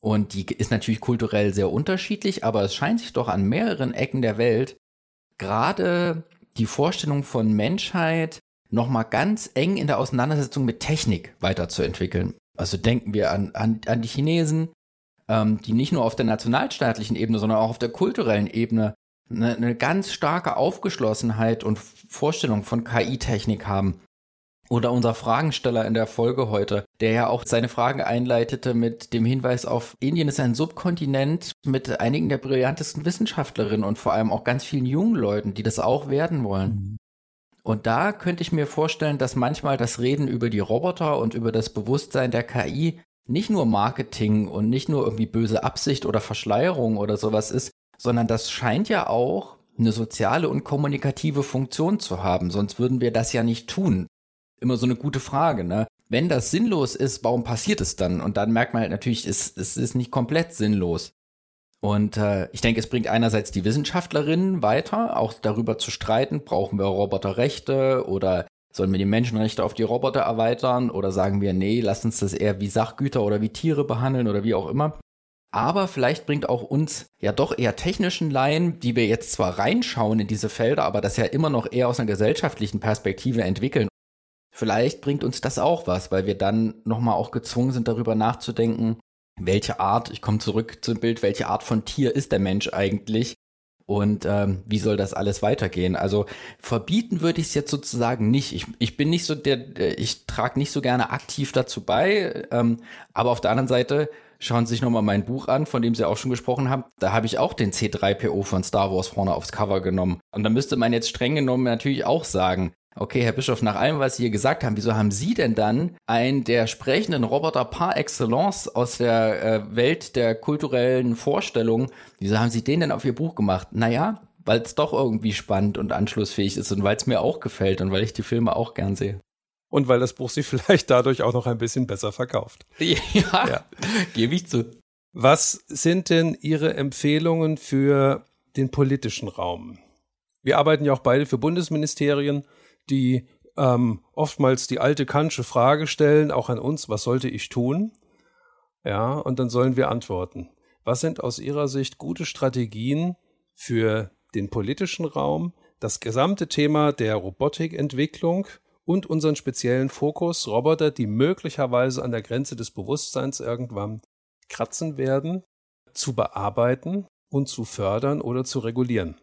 und die ist natürlich kulturell sehr unterschiedlich, aber es scheint sich doch an mehreren Ecken der Welt gerade die Vorstellung von Menschheit nochmal ganz eng in der Auseinandersetzung mit Technik weiterzuentwickeln. Also denken wir an, an, an die Chinesen, ähm, die nicht nur auf der nationalstaatlichen Ebene, sondern auch auf der kulturellen Ebene eine, eine ganz starke Aufgeschlossenheit und Vorstellung von KI-Technik haben. Oder unser Fragensteller in der Folge heute, der ja auch seine Fragen einleitete mit dem Hinweis auf, Indien ist ein Subkontinent mit einigen der brillantesten Wissenschaftlerinnen und vor allem auch ganz vielen jungen Leuten, die das auch werden wollen. Mhm. Und da könnte ich mir vorstellen, dass manchmal das Reden über die Roboter und über das Bewusstsein der KI nicht nur Marketing und nicht nur irgendwie böse Absicht oder Verschleierung oder sowas ist, sondern das scheint ja auch eine soziale und kommunikative Funktion zu haben, sonst würden wir das ja nicht tun. Immer so eine gute Frage, ne? Wenn das sinnlos ist, warum passiert es dann? Und dann merkt man halt natürlich, es, es ist nicht komplett sinnlos. Und äh, ich denke, es bringt einerseits die Wissenschaftlerinnen weiter, auch darüber zu streiten, brauchen wir Roboterrechte oder sollen wir die Menschenrechte auf die Roboter erweitern oder sagen wir, nee, lass uns das eher wie Sachgüter oder wie Tiere behandeln oder wie auch immer aber vielleicht bringt auch uns ja doch eher technischen Laien, die wir jetzt zwar reinschauen in diese Felder, aber das ja immer noch eher aus einer gesellschaftlichen Perspektive entwickeln. Vielleicht bringt uns das auch was, weil wir dann nochmal auch gezwungen sind, darüber nachzudenken, welche Art, ich komme zurück zum Bild, welche Art von Tier ist der Mensch eigentlich und ähm, wie soll das alles weitergehen? Also verbieten würde ich es jetzt sozusagen nicht. Ich, ich bin nicht so der, ich trage nicht so gerne aktiv dazu bei, ähm, aber auf der anderen Seite schauen Sie sich nochmal mein Buch an, von dem Sie auch schon gesprochen haben. Da habe ich auch den C3PO von Star Wars vorne aufs Cover genommen. Und da müsste man jetzt streng genommen natürlich auch sagen, Okay, Herr Bischof, nach allem, was Sie hier gesagt haben, wieso haben Sie denn dann einen der sprechenden Roboter par excellence aus der äh, Welt der kulturellen Vorstellungen, wieso haben Sie den denn auf Ihr Buch gemacht? Naja, weil es doch irgendwie spannend und anschlussfähig ist und weil es mir auch gefällt und weil ich die Filme auch gern sehe und weil das Buch sich [LAUGHS] vielleicht dadurch auch noch ein bisschen besser verkauft. Ja, ja. gebe ich zu. Was sind denn Ihre Empfehlungen für den politischen Raum? Wir arbeiten ja auch beide für Bundesministerien, die ähm, oftmals die alte Kantsche Frage stellen, auch an uns, was sollte ich tun? Ja, und dann sollen wir antworten. Was sind aus Ihrer Sicht gute Strategien für den politischen Raum, das gesamte Thema der Robotikentwicklung und unseren speziellen Fokus, Roboter, die möglicherweise an der Grenze des Bewusstseins irgendwann kratzen werden, zu bearbeiten und zu fördern oder zu regulieren.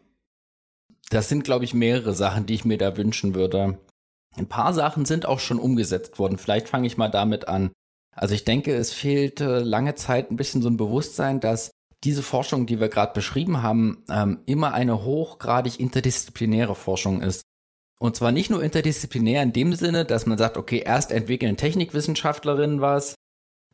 Das sind, glaube ich, mehrere Sachen, die ich mir da wünschen würde. Ein paar Sachen sind auch schon umgesetzt worden. Vielleicht fange ich mal damit an. Also ich denke, es fehlt lange Zeit ein bisschen so ein Bewusstsein, dass diese Forschung, die wir gerade beschrieben haben, ähm, immer eine hochgradig interdisziplinäre Forschung ist. Und zwar nicht nur interdisziplinär in dem Sinne, dass man sagt, okay, erst entwickeln Technikwissenschaftlerinnen was,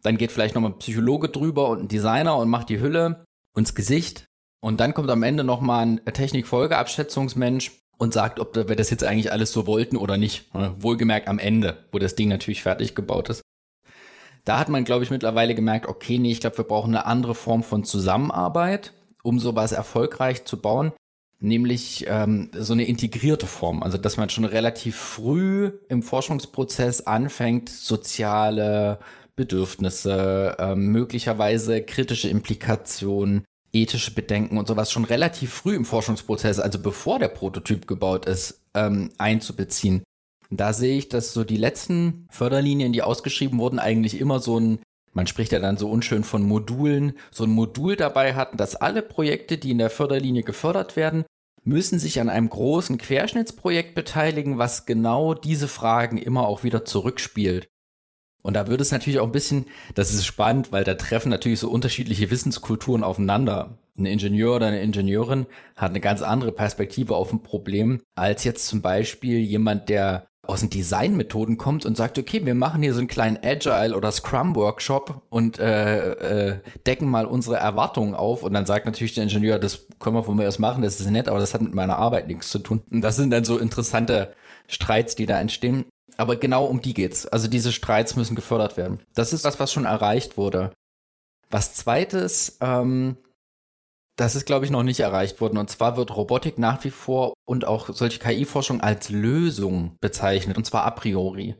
dann geht vielleicht nochmal ein Psychologe drüber und ein Designer und macht die Hülle und das Gesicht. Und dann kommt am Ende nochmal ein Technikfolgeabschätzungsmensch und sagt, ob wir das jetzt eigentlich alles so wollten oder nicht. Wohlgemerkt am Ende, wo das Ding natürlich fertig gebaut ist. Da hat man, glaube ich, mittlerweile gemerkt, okay, nee, ich glaube, wir brauchen eine andere Form von Zusammenarbeit, um sowas erfolgreich zu bauen nämlich ähm, so eine integrierte Form, also dass man schon relativ früh im Forschungsprozess anfängt, soziale Bedürfnisse, ähm, möglicherweise kritische Implikationen, ethische Bedenken und sowas schon relativ früh im Forschungsprozess, also bevor der Prototyp gebaut ist, ähm, einzubeziehen. Da sehe ich, dass so die letzten Förderlinien, die ausgeschrieben wurden, eigentlich immer so ein man spricht ja dann so unschön von Modulen, so ein Modul dabei hatten, dass alle Projekte, die in der Förderlinie gefördert werden, müssen sich an einem großen Querschnittsprojekt beteiligen, was genau diese Fragen immer auch wieder zurückspielt. Und da wird es natürlich auch ein bisschen, das ist spannend, weil da treffen natürlich so unterschiedliche Wissenskulturen aufeinander. Ein Ingenieur oder eine Ingenieurin hat eine ganz andere Perspektive auf ein Problem als jetzt zum Beispiel jemand, der aus den Designmethoden kommt und sagt, okay, wir machen hier so einen kleinen Agile oder Scrum Workshop und äh, äh, decken mal unsere Erwartungen auf und dann sagt natürlich der Ingenieur, das können wir von mir aus machen, das ist nett, aber das hat mit meiner Arbeit nichts zu tun. Und das sind dann so interessante Streits, die da entstehen. Aber genau um die geht's. Also diese Streits müssen gefördert werden. Das ist was, was schon erreicht wurde. Was zweites, ähm, das ist, glaube ich, noch nicht erreicht worden. Und zwar wird Robotik nach wie vor und auch solche KI-Forschung als Lösung bezeichnet, und zwar a priori.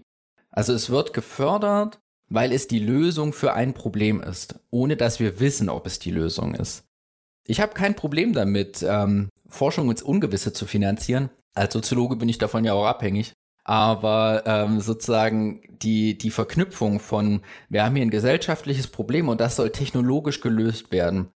Also es wird gefördert, weil es die Lösung für ein Problem ist, ohne dass wir wissen, ob es die Lösung ist. Ich habe kein Problem damit, ähm, Forschung ins Ungewisse zu finanzieren. Als Soziologe bin ich davon ja auch abhängig. Aber ähm, sozusagen die, die Verknüpfung von, wir haben hier ein gesellschaftliches Problem und das soll technologisch gelöst werden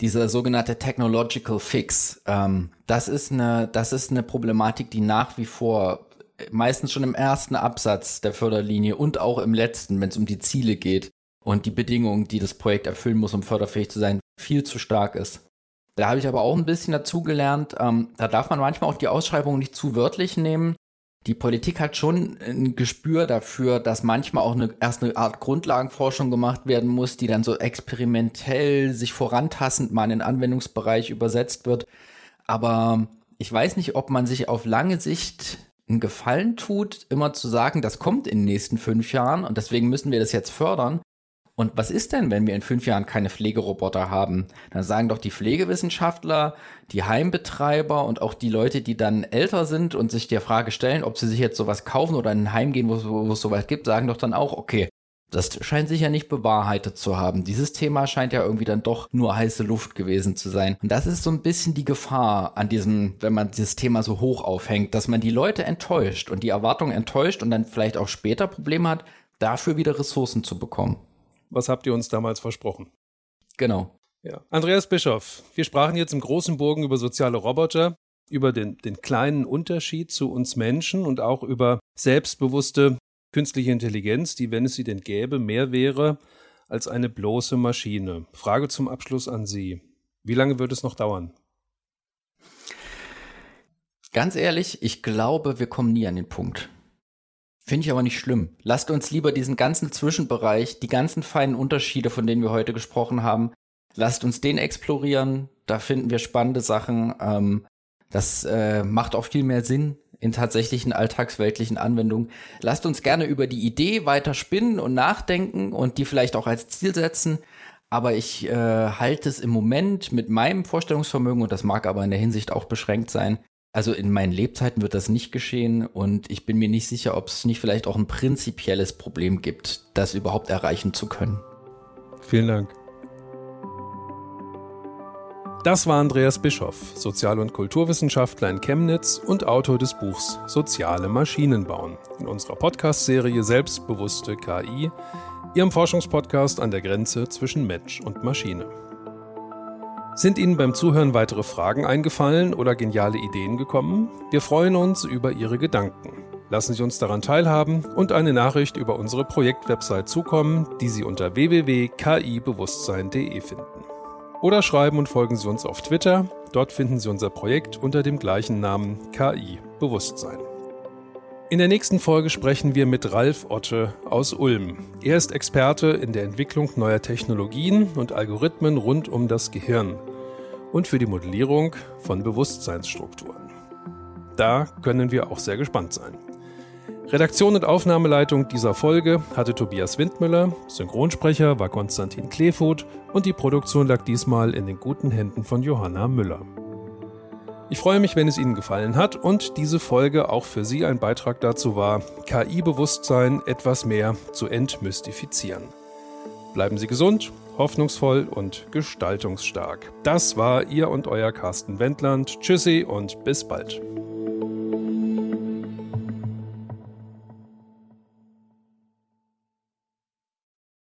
dieser sogenannte Technological Fix, ähm, das ist eine, das ist eine Problematik, die nach wie vor meistens schon im ersten Absatz der Förderlinie und auch im letzten, wenn es um die Ziele geht und die Bedingungen, die das Projekt erfüllen muss, um förderfähig zu sein, viel zu stark ist. Da habe ich aber auch ein bisschen dazugelernt, ähm, da darf man manchmal auch die Ausschreibung nicht zu wörtlich nehmen die Politik hat schon ein Gespür dafür, dass manchmal auch eine, erst eine Art Grundlagenforschung gemacht werden muss, die dann so experimentell sich vorantassend mal in den Anwendungsbereich übersetzt wird. Aber ich weiß nicht, ob man sich auf lange Sicht einen Gefallen tut, immer zu sagen, das kommt in den nächsten fünf Jahren und deswegen müssen wir das jetzt fördern, und was ist denn, wenn wir in fünf Jahren keine Pflegeroboter haben? Dann sagen doch die Pflegewissenschaftler, die Heimbetreiber und auch die Leute, die dann älter sind und sich der Frage stellen, ob sie sich jetzt sowas kaufen oder in ein Heim gehen, wo, es sowas gibt, sagen doch dann auch, okay, das scheint sich ja nicht bewahrheitet zu haben. Dieses Thema scheint ja irgendwie dann doch nur heiße Luft gewesen zu sein. Und das ist so ein bisschen die Gefahr an diesem, wenn man dieses Thema so hoch aufhängt, dass man die Leute enttäuscht und die Erwartungen enttäuscht und dann vielleicht auch später Probleme hat, dafür wieder Ressourcen zu bekommen. Was habt ihr uns damals versprochen? Genau. Ja. Andreas Bischoff, wir sprachen jetzt im großen Bogen über soziale Roboter, über den, den kleinen Unterschied zu uns Menschen und auch über selbstbewusste künstliche Intelligenz, die, wenn es sie denn gäbe, mehr wäre als eine bloße Maschine. Frage zum Abschluss an Sie. Wie lange wird es noch dauern? Ganz ehrlich, ich glaube, wir kommen nie an den Punkt. Finde ich aber nicht schlimm. Lasst uns lieber diesen ganzen Zwischenbereich, die ganzen feinen Unterschiede, von denen wir heute gesprochen haben, lasst uns den explorieren. Da finden wir spannende Sachen. Ähm, das äh, macht auch viel mehr Sinn in tatsächlichen alltagsweltlichen Anwendungen. Lasst uns gerne über die Idee weiter spinnen und nachdenken und die vielleicht auch als Ziel setzen. Aber ich äh, halte es im Moment mit meinem Vorstellungsvermögen, und das mag aber in der Hinsicht auch beschränkt sein, also in meinen Lebzeiten wird das nicht geschehen und ich bin mir nicht sicher, ob es nicht vielleicht auch ein prinzipielles Problem gibt, das überhaupt erreichen zu können. Vielen Dank. Das war Andreas Bischoff, Sozial- und Kulturwissenschaftler in Chemnitz und Autor des Buchs Soziale Maschinen bauen in unserer Podcast-Serie Selbstbewusste KI, Ihrem Forschungspodcast an der Grenze zwischen Mensch und Maschine. Sind Ihnen beim Zuhören weitere Fragen eingefallen oder geniale Ideen gekommen? Wir freuen uns über Ihre Gedanken. Lassen Sie uns daran teilhaben und eine Nachricht über unsere Projektwebsite zukommen, die Sie unter www.kibewusstsein.de finden. Oder schreiben und folgen Sie uns auf Twitter. Dort finden Sie unser Projekt unter dem gleichen Namen KI Bewusstsein. In der nächsten Folge sprechen wir mit Ralf Otte aus Ulm. Er ist Experte in der Entwicklung neuer Technologien und Algorithmen rund um das Gehirn und für die Modellierung von Bewusstseinsstrukturen. Da können wir auch sehr gespannt sein. Redaktion und Aufnahmeleitung dieser Folge hatte Tobias Windmüller, Synchronsprecher war Konstantin Kleefoth und die Produktion lag diesmal in den guten Händen von Johanna Müller. Ich freue mich, wenn es Ihnen gefallen hat und diese Folge auch für Sie ein Beitrag dazu war, KI-Bewusstsein etwas mehr zu entmystifizieren. Bleiben Sie gesund, hoffnungsvoll und gestaltungsstark. Das war Ihr und Euer Carsten Wendland. Tschüssi und bis bald.